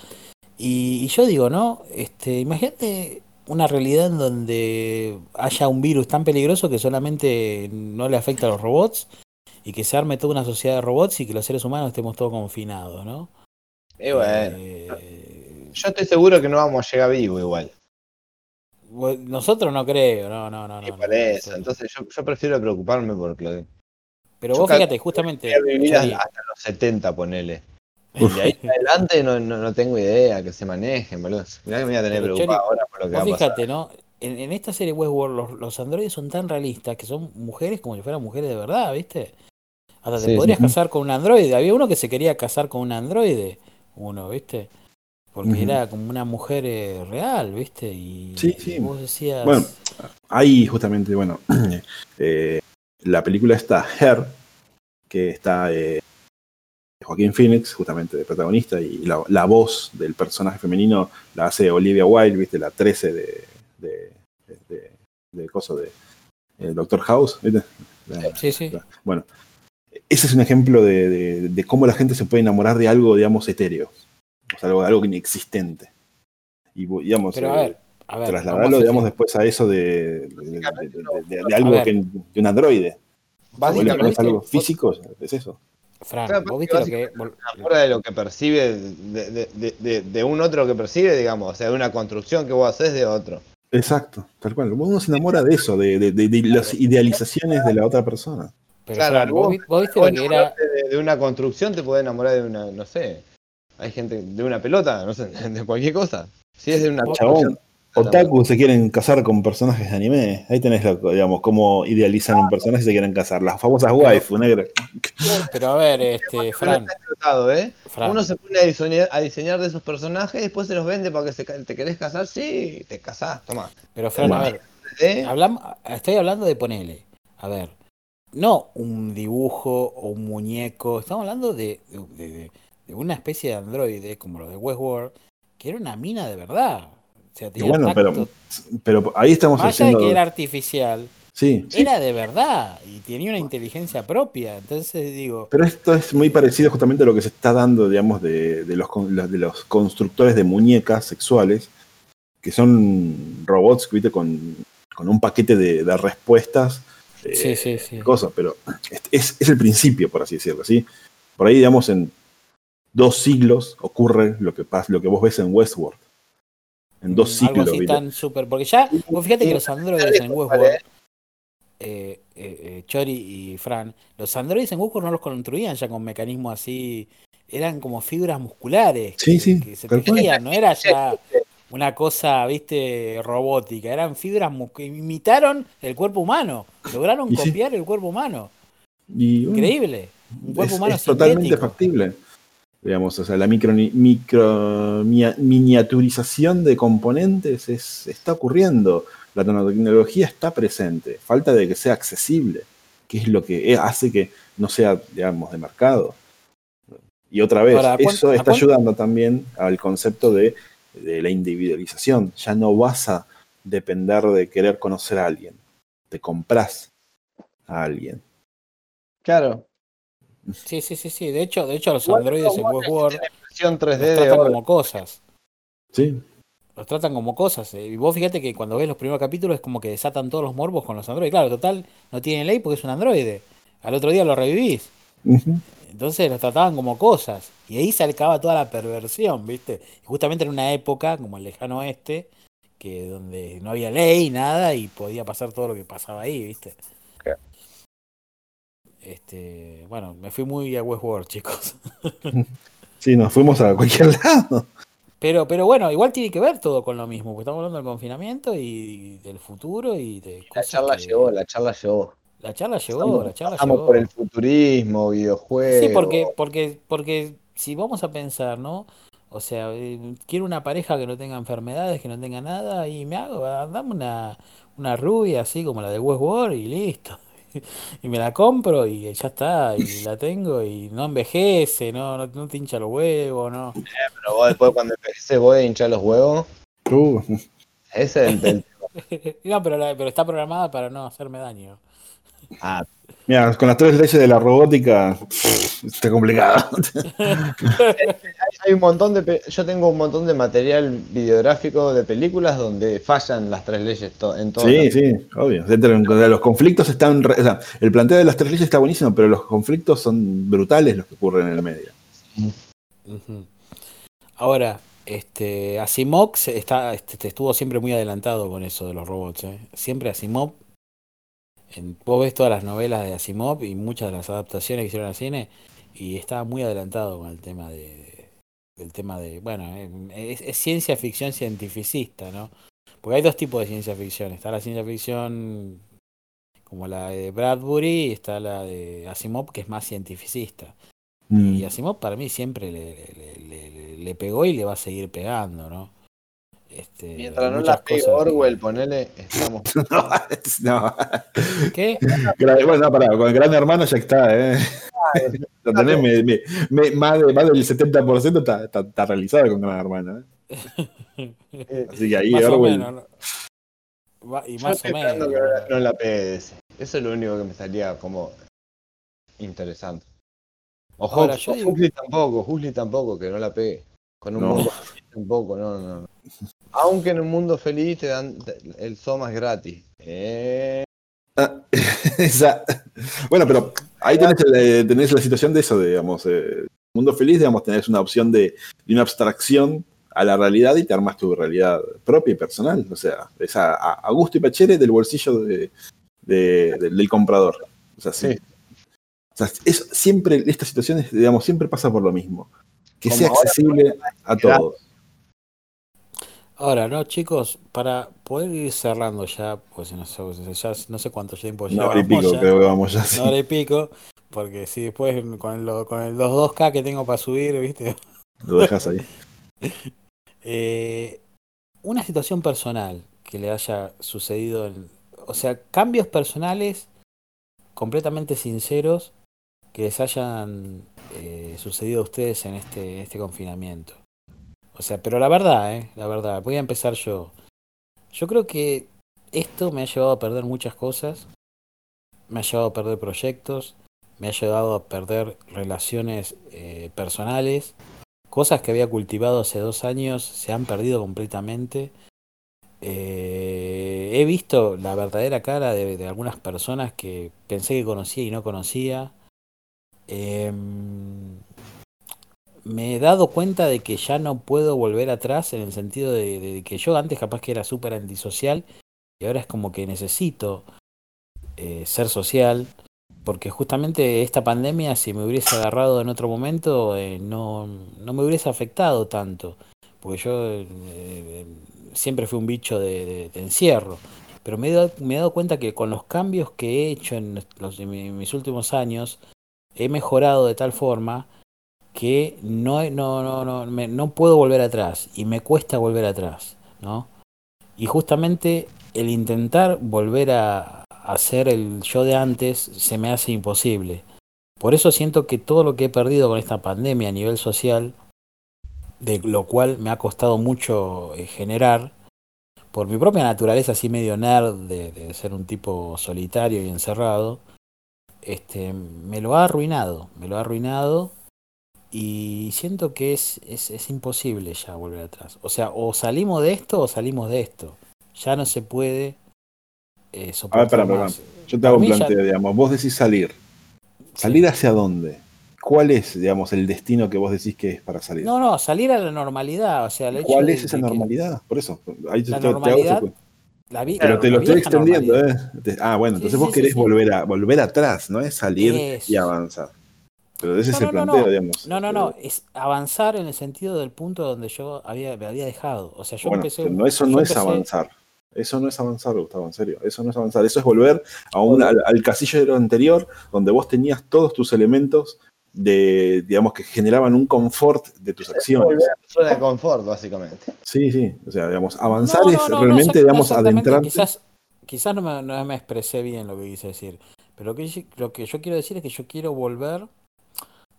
Y, y yo digo, ¿no? Este, imagínate una realidad en donde haya un virus tan peligroso que solamente no le afecta a los robots y que se arme toda una sociedad de robots y que los seres humanos estemos todos confinados, ¿no? Y bueno, eh, yo estoy seguro que no vamos a llegar vivo igual. Nosotros no creo, no, no, no. no, eso. Entonces yo, prefiero preocuparme por Claudio. Pero vos fíjate, justamente... hasta los 70, ponele. Y de ahí en adelante no, no, tengo idea que se manejen, boludo. Mirá que me voy a tener preocupado ahora por lo que va a pasar. Fíjate, ¿no? En, esta serie Westworld los, los, androides son tan realistas que son mujeres como si fueran mujeres de verdad, ¿viste? Hasta te podrías casar con un androide. Había uno que se quería casar con un androide, uno, ¿viste? Porque era como una mujer eh, real, ¿viste? Y, sí, sí. vos decías... Bueno, ahí justamente, bueno, eh, la película está Her, que está eh, Joaquín Phoenix, justamente de protagonista, y la, voz del personaje femenino la hace Olivia Wilde, viste, la 13 de, de, de, de coso de Doctor House, ¿viste? sí, sí. bueno, ese es un ejemplo de, cómo la gente se puede enamorar de algo, digamos, etéreo, o sea, algo, algo inexistente. Y, digamos, trasladarlo, digamos, después a eso de, algo que, de un androide. Básicamente, algo físico, es eso. Fran, vos viste lo que. de lo que percibe, de, un otro que percibe, digamos, o sea, de una construcción que vos haces de otro. Exacto, tal cual. Uno se enamora de eso, de, las idealizaciones de la otra persona. claro, vos, viste lo que era. De, una construcción te podés enamorar de una, no sé. Hay gente de una pelota, no sé, de cualquier cosa. Si es de una. Chabón, Otaku se quieren casar con personajes de anime. Ahí tenés, digamos, cómo idealizan un personaje y se quieren casar. Las famosas waifu, negro. Pero a ver, este, Fran. ¿eh? Uno se pone a diseñar, de esos personajes y después se los vende para que se, te querés casar. Sí, te casás, toma. Pero Fran, a ver. ¿Eh? estoy hablando de ponele. A ver. No un dibujo o un muñeco. Estamos hablando de, de, de una especie de androide como lo de Westworld, que era una mina de verdad bueno, pero, pero ahí estamos haciendo... que era artificial. Sí, era de verdad y tenía una inteligencia propia. Entonces digo. Pero esto es muy parecido justamente a lo que se está dando, digamos, de, los, de los constructores de muñecas sexuales, que son robots, ¿viste? Con, con un paquete de, respuestas. sí, sí. Cosas, pero es, es, el principio, por así decirlo, ¿sí? Por ahí, digamos, en dos siglos ocurre lo que, pasa, lo que vos ves en Westworld en dos ciclos. Algo así tan súper. Porque ya, vos fíjate que los androides en Westworld, eh, eh, eh, Chori y Fran, los androides en Westworld no los construían ya con mecanismos así. Eran como fibras musculares sí, sí, que se tejían, no era ya una cosa, viste, robótica. Eran fibras que imitaron el cuerpo humano. Lograron copiar el cuerpo humano. Increíble. Un cuerpo humano es totalmente factible. Digamos, o sea, la micro, micro miniaturización de componentes es, está ocurriendo. La nanotecnología está presente. Falta de que sea accesible, que es lo que hace que no sea, digamos, de mercado. Y otra vez, eso está ayudando también al concepto de de la individualización. Ya no vas a depender de querer conocer a alguien. Te compras a alguien. Claro. Sí, sí, sí, sí. De hecho, de hecho los androides en Westworld los tratan como cosas. Sí. Los tratan como cosas. Y vos fíjate que cuando ves los primeros capítulos es como que desatan todos los morbos con los androides. Claro, total, no tienen ley porque es un androide. Al otro día lo revivís. Entonces los trataban como cosas. Y ahí se acaba toda la perversión, ¿viste? Y justamente en una época como el lejano oeste, que donde no había ley, nada, y podía pasar todo lo que pasaba ahí, ¿viste? Este, bueno, me fui muy a Westworld, chicos. sí, nos fuimos a cualquier lado. Pero, pero bueno, igual tiene que ver todo con lo mismo, porque estamos hablando del confinamiento y del futuro y de La charla llegó, la charla llegó. La charla llegó, la charla llegó. por el futurismo, videojuegos. Sí, porque, porque, porque si vamos a pensar, ¿no? O sea, eh, quiero una pareja que no tenga enfermedades, que no tenga nada, y me hago, dame una, una rubia así como la de Westworld y listo. y me la compro y ya está, y la tengo y no envejece, no, no, te hincha los huevos, ¿no? Eh, pero vos después cuando envejece voy a hinchar los huevos. Uh. Ese es el, no, pero, pero está programada para no hacerme daño. Ah, mira, con las tres leyes de la robótica está complicado. hay, un montón de yo tengo un montón de material videográfico de películas donde fallan las tres leyes en todo. Sí, sí, obvio. Los conflictos están, o sea, el planteo de las tres leyes está buenísimo, pero los conflictos son brutales los que ocurren en el medio. Ahora, este, Asimov está, este, estuvo siempre muy adelantado con eso de los robots. ¿eh? Siempre Asimov en, vos ves todas las novelas de Asimov y muchas de las adaptaciones que hicieron al cine y está muy adelantado con el tema de, del tema de, bueno, eh, es, ciencia ficción cientificista, ¿no? Porque hay dos tipos de ciencia ficción, está la ciencia ficción como la de Bradbury y está la de Asimov que es más cientificista. Mm. Y Asimov para mí siempre le, le pegó y le va a seguir pegando, ¿no? Este, Mientras no la pegue Orwell, ponele, estamos. no, ¿Qué? Bueno, pará, con el gran hermano ya está, ¿eh? Lo tenés, me, me, más, de, más del 70% está, está, está, realizado con gran hermano, ¿eh? Así que ahí más Orwell. O menos, ¿no? y más o menos. Que no la pegue Eso es lo único que me salía como interesante. O Huxley tampoco, Huxley tampoco, que no la pegue. Con un mundo tampoco, no, no. Aunque en un mundo feliz te dan el Somas gratis. Eh... Ah, bueno, pero ahí tenés, la situación de eso, digamos. Eh, mundo feliz, digamos, tenés una opción de, una abstracción a la realidad y te armas tu realidad propia y personal. O sea, es a, gusto y pachere del bolsillo de, del comprador. O sea, sí. O sea, es, siempre, estas situaciones, digamos, siempre pasa por lo mismo que sea accesible a todos. Ahora, no, chicos, para poder ir cerrando ya, pues no sé, ya no sé cuánto tiempo ya. Una hora y pico, creo que vamos ya. Una hora y pico, porque si después con, lo, con los 2K que tengo para subir, ¿viste? Lo dejas ahí. eh, una situación personal que le haya sucedido, o sea, cambios personales completamente sinceros que les hayan eh, sucedido a ustedes en este, este confinamiento. O sea, pero la verdad, eh, la verdad, voy a empezar yo. Yo creo que esto me ha llevado a perder muchas cosas, me ha llevado a perder proyectos, me ha llevado a perder relaciones eh, personales, cosas que había cultivado hace dos años se han perdido completamente. Eh, he visto la verdadera cara de algunas personas que pensé que conocía y no conocía. Em, me he dado cuenta de que ya no puedo volver atrás en el sentido de, que yo antes capaz que era súper antisocial y ahora es como que necesito eh, ser social porque justamente esta pandemia si me hubiese agarrado en otro momento eh, no, no, me hubiese afectado tanto porque yo eh, siempre fui un bicho de, encierro pero me he, dado, me he, dado, cuenta que con los cambios que he hecho en, los, en mis últimos años he mejorado de tal forma que no, no, no, no, no puedo volver atrás y me cuesta volver atrás, ¿no? Y justamente el intentar volver a hacer el yo de antes se me hace imposible. Por eso siento que todo lo que he perdido con esta pandemia a nivel social, de lo cual me ha costado mucho eh, generar, por mi propia naturaleza así medio nerd de, de ser un tipo solitario y encerrado, este, me lo ha arruinado, me lo ha arruinado y siento que es, es, imposible ya volver atrás. O sea, o salimos de esto o salimos de esto. Ya no se puede eh, soportar A ver, más. Yo te hago un planteo, digamos. Vos decís salir. ¿Salir hacia dónde? ¿Cuál es, digamos, el destino que vos decís que es para salir? No, no, salir a la normalidad. O sea, ¿Cuál es esa normalidad? Por eso. Ahí la te, normalidad, Pero te lo estoy extendiendo, ¿eh? Ah, bueno, entonces vos querés volver, a, volver atrás, ¿no? Es salir y avanzar. Pero ese es el planteo, digamos. No, no, no, es avanzar en el sentido del punto donde yo había, me había dejado. O sea, yo empecé. No, eso no es avanzar. Eso no es avanzar, Gustavo, en serio. Eso no es avanzar. Eso es volver a un, al, al casillero anterior, donde vos tenías todos tus elementos de, digamos, que generaban un confort de tus acciones. Zona de confort, básicamente. Sí, sí. O sea, digamos, avanzar es realmente, digamos, adentrar. Quizás, quizás no, me, no me expresé bien lo que quise decir. Pero lo que, lo que yo quiero decir es que yo quiero volver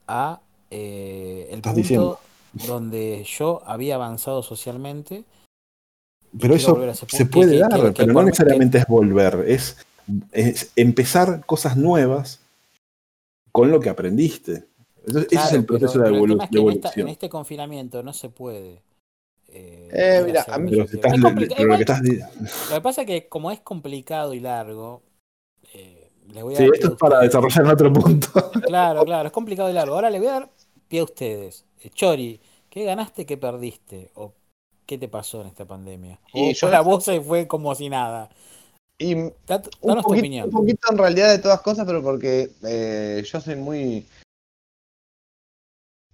a eh, el punto donde yo había avanzado socialmente. Pero eso se puede dar, pero no necesariamente es volver, es, empezar cosas nuevas con lo que aprendiste. ese es el proceso de, evolución. En, este confinamiento no se puede. Eh, eh mira, a mí lo, que pasa es que como es complicado y largo, sí, esto es para desarrollar en otro punto. Claro, claro, es complicado y largo. Ahora le voy a dar pie a ustedes. Eh, Chori, ¿qué ganaste, qué perdiste? ¿O qué te pasó en esta pandemia? Y yo la voz se fue como si nada. Y danos tu opinión. Un poquito en realidad de todas cosas, pero porque eh, yo soy muy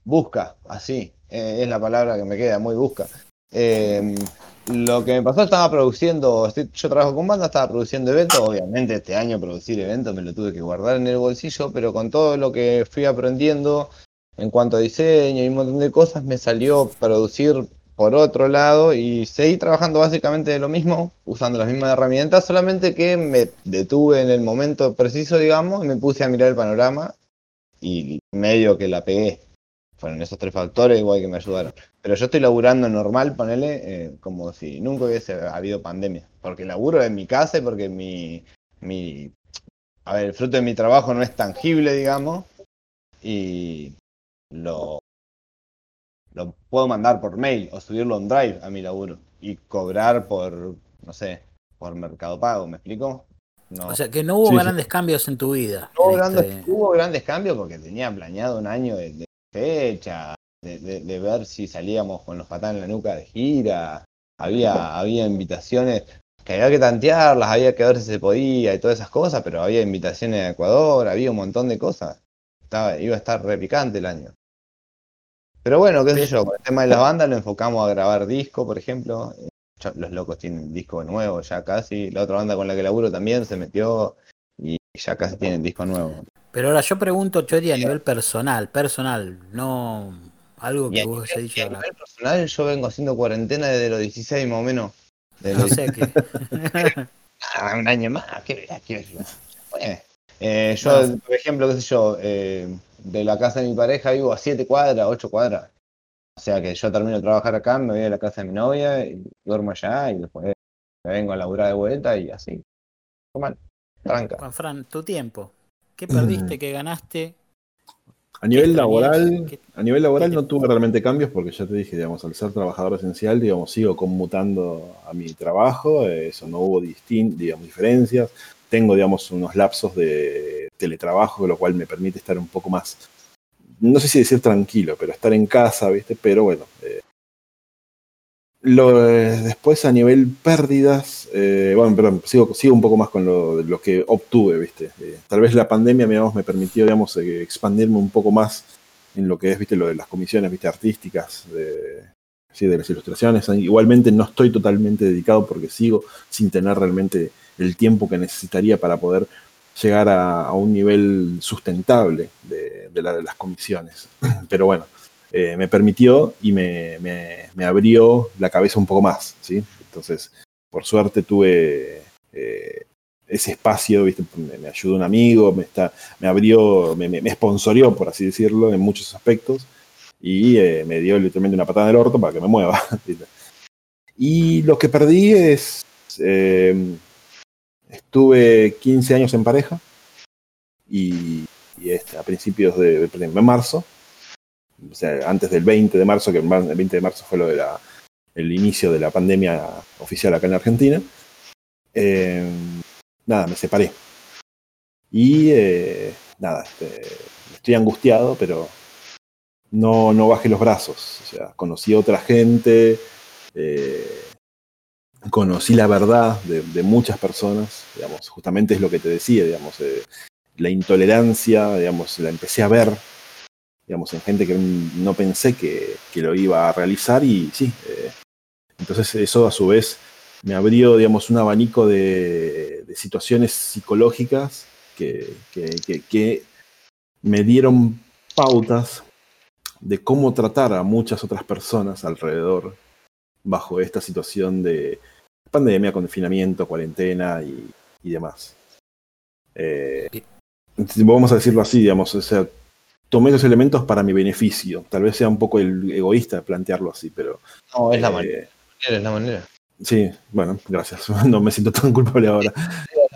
busca, así, eh, es la palabra que me queda, muy busca. Eh, lo que me pasó, estaba produciendo, yo trabajo con banda, estaba produciendo eventos, obviamente este año producir eventos me lo tuve que guardar en el bolsillo, pero con todo lo que fui aprendiendo en cuanto a diseño y un montón de cosas, me salió producir por otro lado y seguí trabajando básicamente de lo mismo, usando las mismas herramientas, solamente que me detuve en el momento preciso, digamos, y me puse a mirar el panorama y medio que la pegué fueron esos tres factores igual que me ayudaron. Pero yo estoy laburando normal, ponele, eh, como si nunca hubiese habido pandemia. Porque laburo en mi casa y porque mi, mi, a ver, el fruto de mi trabajo no es tangible, digamos, y lo, lo puedo mandar por mail o subirlo en Drive a mi laburo y cobrar por, no sé, por Mercado Pago, ¿me explico? O sea, que no hubo grandes cambios en tu vida. No hubo, grandes, este hubo, grandes, cambios porque tenía planeado un año de fecha, de, ver si salíamos con los patanes en la nuca de gira, había, había invitaciones que había que tantearlas, había que ver si se podía y todas esas cosas, pero había invitaciones a Ecuador, había un montón de cosas. Estaba, iba a estar repicante el año. Pero bueno, qué sé yo, con el tema de la banda lo enfocamos a grabar disco, por ejemplo. Los locos tienen disco nuevo ya casi. La otra banda con la que laburo también se metió y ya casi tienen disco nuevo. Pero ahora yo pregunto, Chori, a nivel personal, personal, no algo que vos hayas dicho. A nivel personal, yo vengo haciendo cuarentena desde los 16 más o menos. no sé qué. ah, un año más, qué qué bueno, eh, yo, por ejemplo, qué sé yo, eh, de la casa de mi pareja vivo a 7 cuadras, 8 cuadras. O sea que yo termino de trabajar acá, me voy a la casa de mi novia y duermo allá y después me vengo a laburar de vuelta y así. Normal, tranca. Juan Fran, tu tiempo. ¿Qué perdiste? ¿Qué ganaste? A nivel laboral, a nivel laboral no tuve realmente cambios porque ya te dije, digamos, al ser trabajador esencial, digamos, sigo conmutando a mi trabajo, eso no hubo digamos, diferencias. Tengo, digamos, unos lapsos de teletrabajo, lo cual me permite estar un poco más no sé si decir tranquilo, pero estar en casa, ¿viste? Pero bueno. Eh, lo, eh, después a nivel pérdidas, eh, bueno, perdón, sigo, sigo un poco más con lo, lo que obtuve, ¿viste? tal vez la pandemia me permitió, digamos, expandirme un poco más en lo que es, ¿viste? Lo de las comisiones, ¿viste? Artísticas, de, sí, de las ilustraciones. Igualmente no estoy totalmente dedicado porque sigo sin tener realmente el tiempo que necesitaría para poder llegar a, un nivel sustentable de, las comisiones. Pero bueno, eh, me permitió y me, abrió la cabeza un poco más, ¿sí? Entonces, por suerte tuve eh, ese espacio, ¿viste? Me, ayudó un amigo, me, está, me abrió, me, me, sponsorió, por así decirlo, en muchos aspectos, y eh, me dio literalmente una patada en el orto para que me mueva. y lo que perdí es Estuve 15 años en pareja y, este, a principios de, marzo, o sea, antes del 20 de marzo, que el 20 de marzo fue lo de la, el inicio de la pandemia oficial acá en Argentina, eh, nada, me separé. Y eh, nada, este, estoy angustiado, pero no, no bajé los brazos. O sea, conocí a otra gente, eh, conocí la verdad de, muchas personas, digamos, justamente es lo que te decía, digamos, eh, la intolerancia, digamos, la empecé a ver, digamos, en gente que no pensé que, lo iba a realizar y sí, eh, entonces eso a su vez me abrió, digamos, un abanico de, situaciones psicológicas que, que me dieron pautas de cómo tratar a muchas otras personas alrededor bajo esta situación de pandemia, confinamiento, cuarentena y, demás. Eh, vamos a decirlo así, digamos, o sea, tomé los elementos para mi beneficio. Tal vez sea un poco el egoísta plantearlo así, pero. No, es la eh, manera. Es la manera. Sí, bueno, gracias. No me siento tan culpable ahora.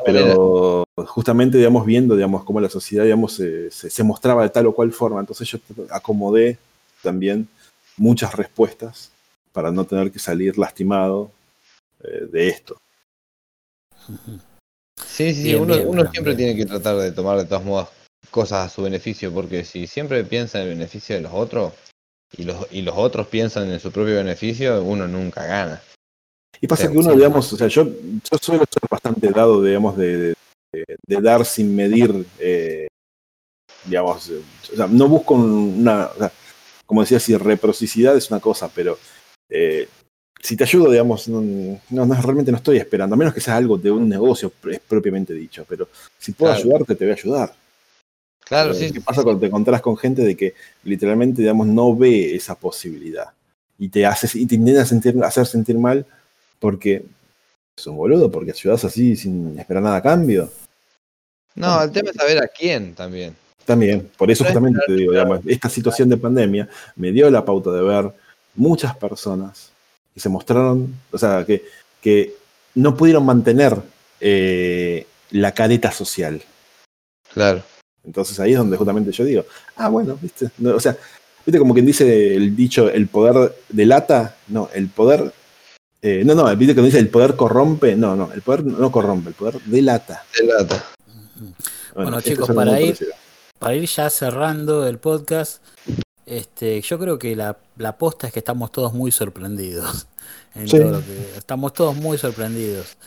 Pero justamente, digamos, viendo, digamos, cómo la sociedad, digamos, se, mostraba de tal o cual forma. Entonces yo acomodé también muchas respuestas para no tener que salir lastimado eh, de esto. Sí, sí, uno, uno siempre tiene que tratar de tomar de todas modas cosas a su beneficio, porque si siempre piensa en el beneficio de los otros y los, y los otros piensan en su propio beneficio, uno nunca gana. Y pasa que uno, digamos, o sea, yo, yo suelo ser bastante dado, digamos, de, de, dar sin medir, eh, digamos, o sea, no busco una, como decía, si reciprocidad es una cosa, pero eh, si te ayudo, digamos, no, realmente no estoy esperando, a menos que sea algo de un negocio es propiamente dicho, pero si puedo ayudarte, te voy a ayudar. Claro, eh, sí. ¿Qué pasa cuando te encontrás con gente de que literalmente, digamos, no ve esa posibilidad? Y te haces, y te intentas sentir, hacer sentir mal porque es un boludo, porque ayudas así sin esperar nada a cambio. No, el tema es saber a quién también. También, por eso justamente te digo, digamos, esta situación de pandemia me dio la pauta de ver muchas personas que se mostraron, o sea, que, que no pudieron mantener eh, la careta social. Claro. Entonces ahí es donde justamente yo digo, ah, bueno, viste, o sea, viste como quien dice el dicho, el poder delata, no, el poder, eh, no, no, viste que dice el poder corrompe, no, no, el poder no corrompe, el poder delata. Delata. Bueno, chicos, para ir, para ir ya cerrando el podcast, este, yo creo que la, la posta es que estamos todos muy sorprendidos. estamos todos muy sorprendidos.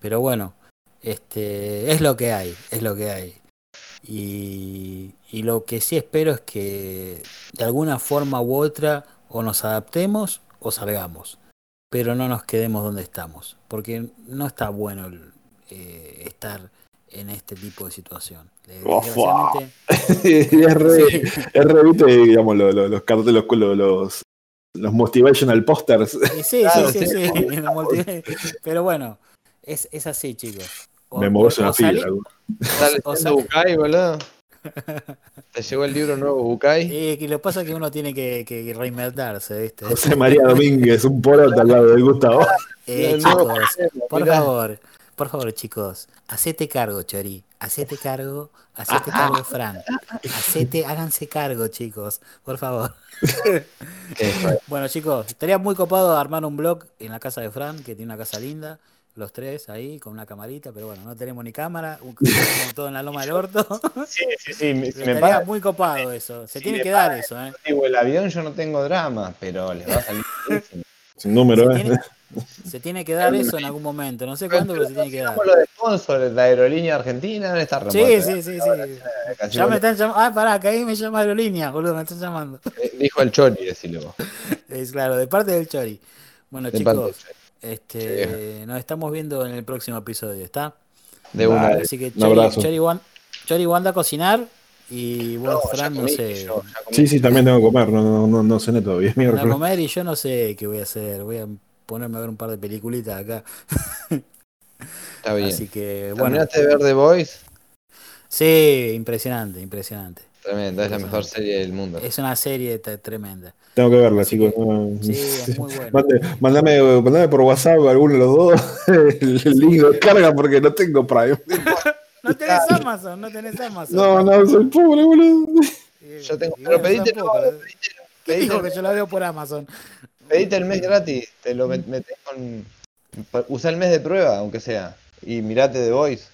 Pero bueno, este, es lo que hay, es lo que hay. Y, y lo que sí espero es que de alguna forma u otra o nos adaptemos o salgamos. Pero no nos quedemos donde estamos. Porque no está bueno eh, estar en este tipo de situación. es re, es re digamos, los, los, los, los, motivational posters. Sí, sí, sí, sí, Pero bueno, es, es así, chicos. Me muevo una fila. Dale, Bucay, boludo. ¿Te llegó el libro nuevo Bucay? Y lo que pasa es que uno tiene que, que reinventarse, ¿viste? José María Domínguez, un poro al lado de Gustavo. Eh, chicos, por favor, por favor, chicos, hacete cargo, Chori. Hacete cargo, hacete cargo, Fran. Hacete, háganse cargo, chicos, por favor. bueno, chicos, estaría muy copado armar un blog en la casa de Fran, que tiene una casa linda. Los tres ahí con una camarita, pero bueno, no tenemos ni cámara, todo en la loma del orto. Sí, sí, sí. Me, estaría muy copado eso. Se tiene que dar eso, ¿eh? Digo, el avión yo no tengo drama, pero les va a salir Sin número, se, ¿eh? tiene, se tiene que dar eso en algún momento. No sé cuándo, pero se tiene que dar. lo de sponsor, la aerolínea argentina está remota. Sí, sí, sí, sí. Ya me están llamando. Ah, pará, que ahí me llama aerolínea, boludo, me están llamando. Eh, dijo el Chori, decilo. Es claro, de parte del Chori. Bueno, chicos. Este, Nos estamos viendo en el próximo episodio, ¿está? De una. Así que Chori, Chori, a cocinar y vos, Fran, no sé. sí, sí, también tengo que comer, no, no, no cené todavía. Tengo que comer y yo no sé qué voy a hacer. Voy a ponerme a ver un par de peliculitas acá. Está bien. Así que, bueno. ¿Terminaste de ver The Voice? Sí, impresionante, impresionante. Tremenda, es la mejor serie del mundo. Es una serie tremenda. Tengo que verla, chicos. Sí, es muy buena. Mándame, mándame, por WhatsApp alguno de los dos el, link de descarga porque no tengo Prime. no tenés Amazon, no tenés Amazon. No, no, soy pobre, boludo. Yo tengo, pero pedite, no, pedite, dijo que yo la veo por Amazon? Pedite el mes gratis, te lo metes con. Usa el mes de prueba, aunque sea. Y mirate The Voice.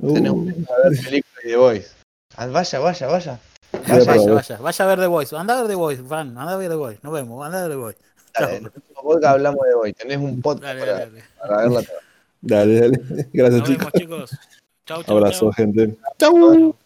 Uh. Tenés un mes para ver películas de The Voice. Ah, vaya, vaya, vaya. Vaya, vaya, vaya, vaya a ver The Voice. Anda a ver The Voice, Fran. Anda a ver The Voice. Nos vemos. Anda a ver The Voice. Dale, en el hablamos de Voice. Tenés un podcast dale, para, dale. para verla Dale, dale. Gracias, Nos chicos. Vemos, chicos. Chau, chau, Abrazo, chau. gente. Chau.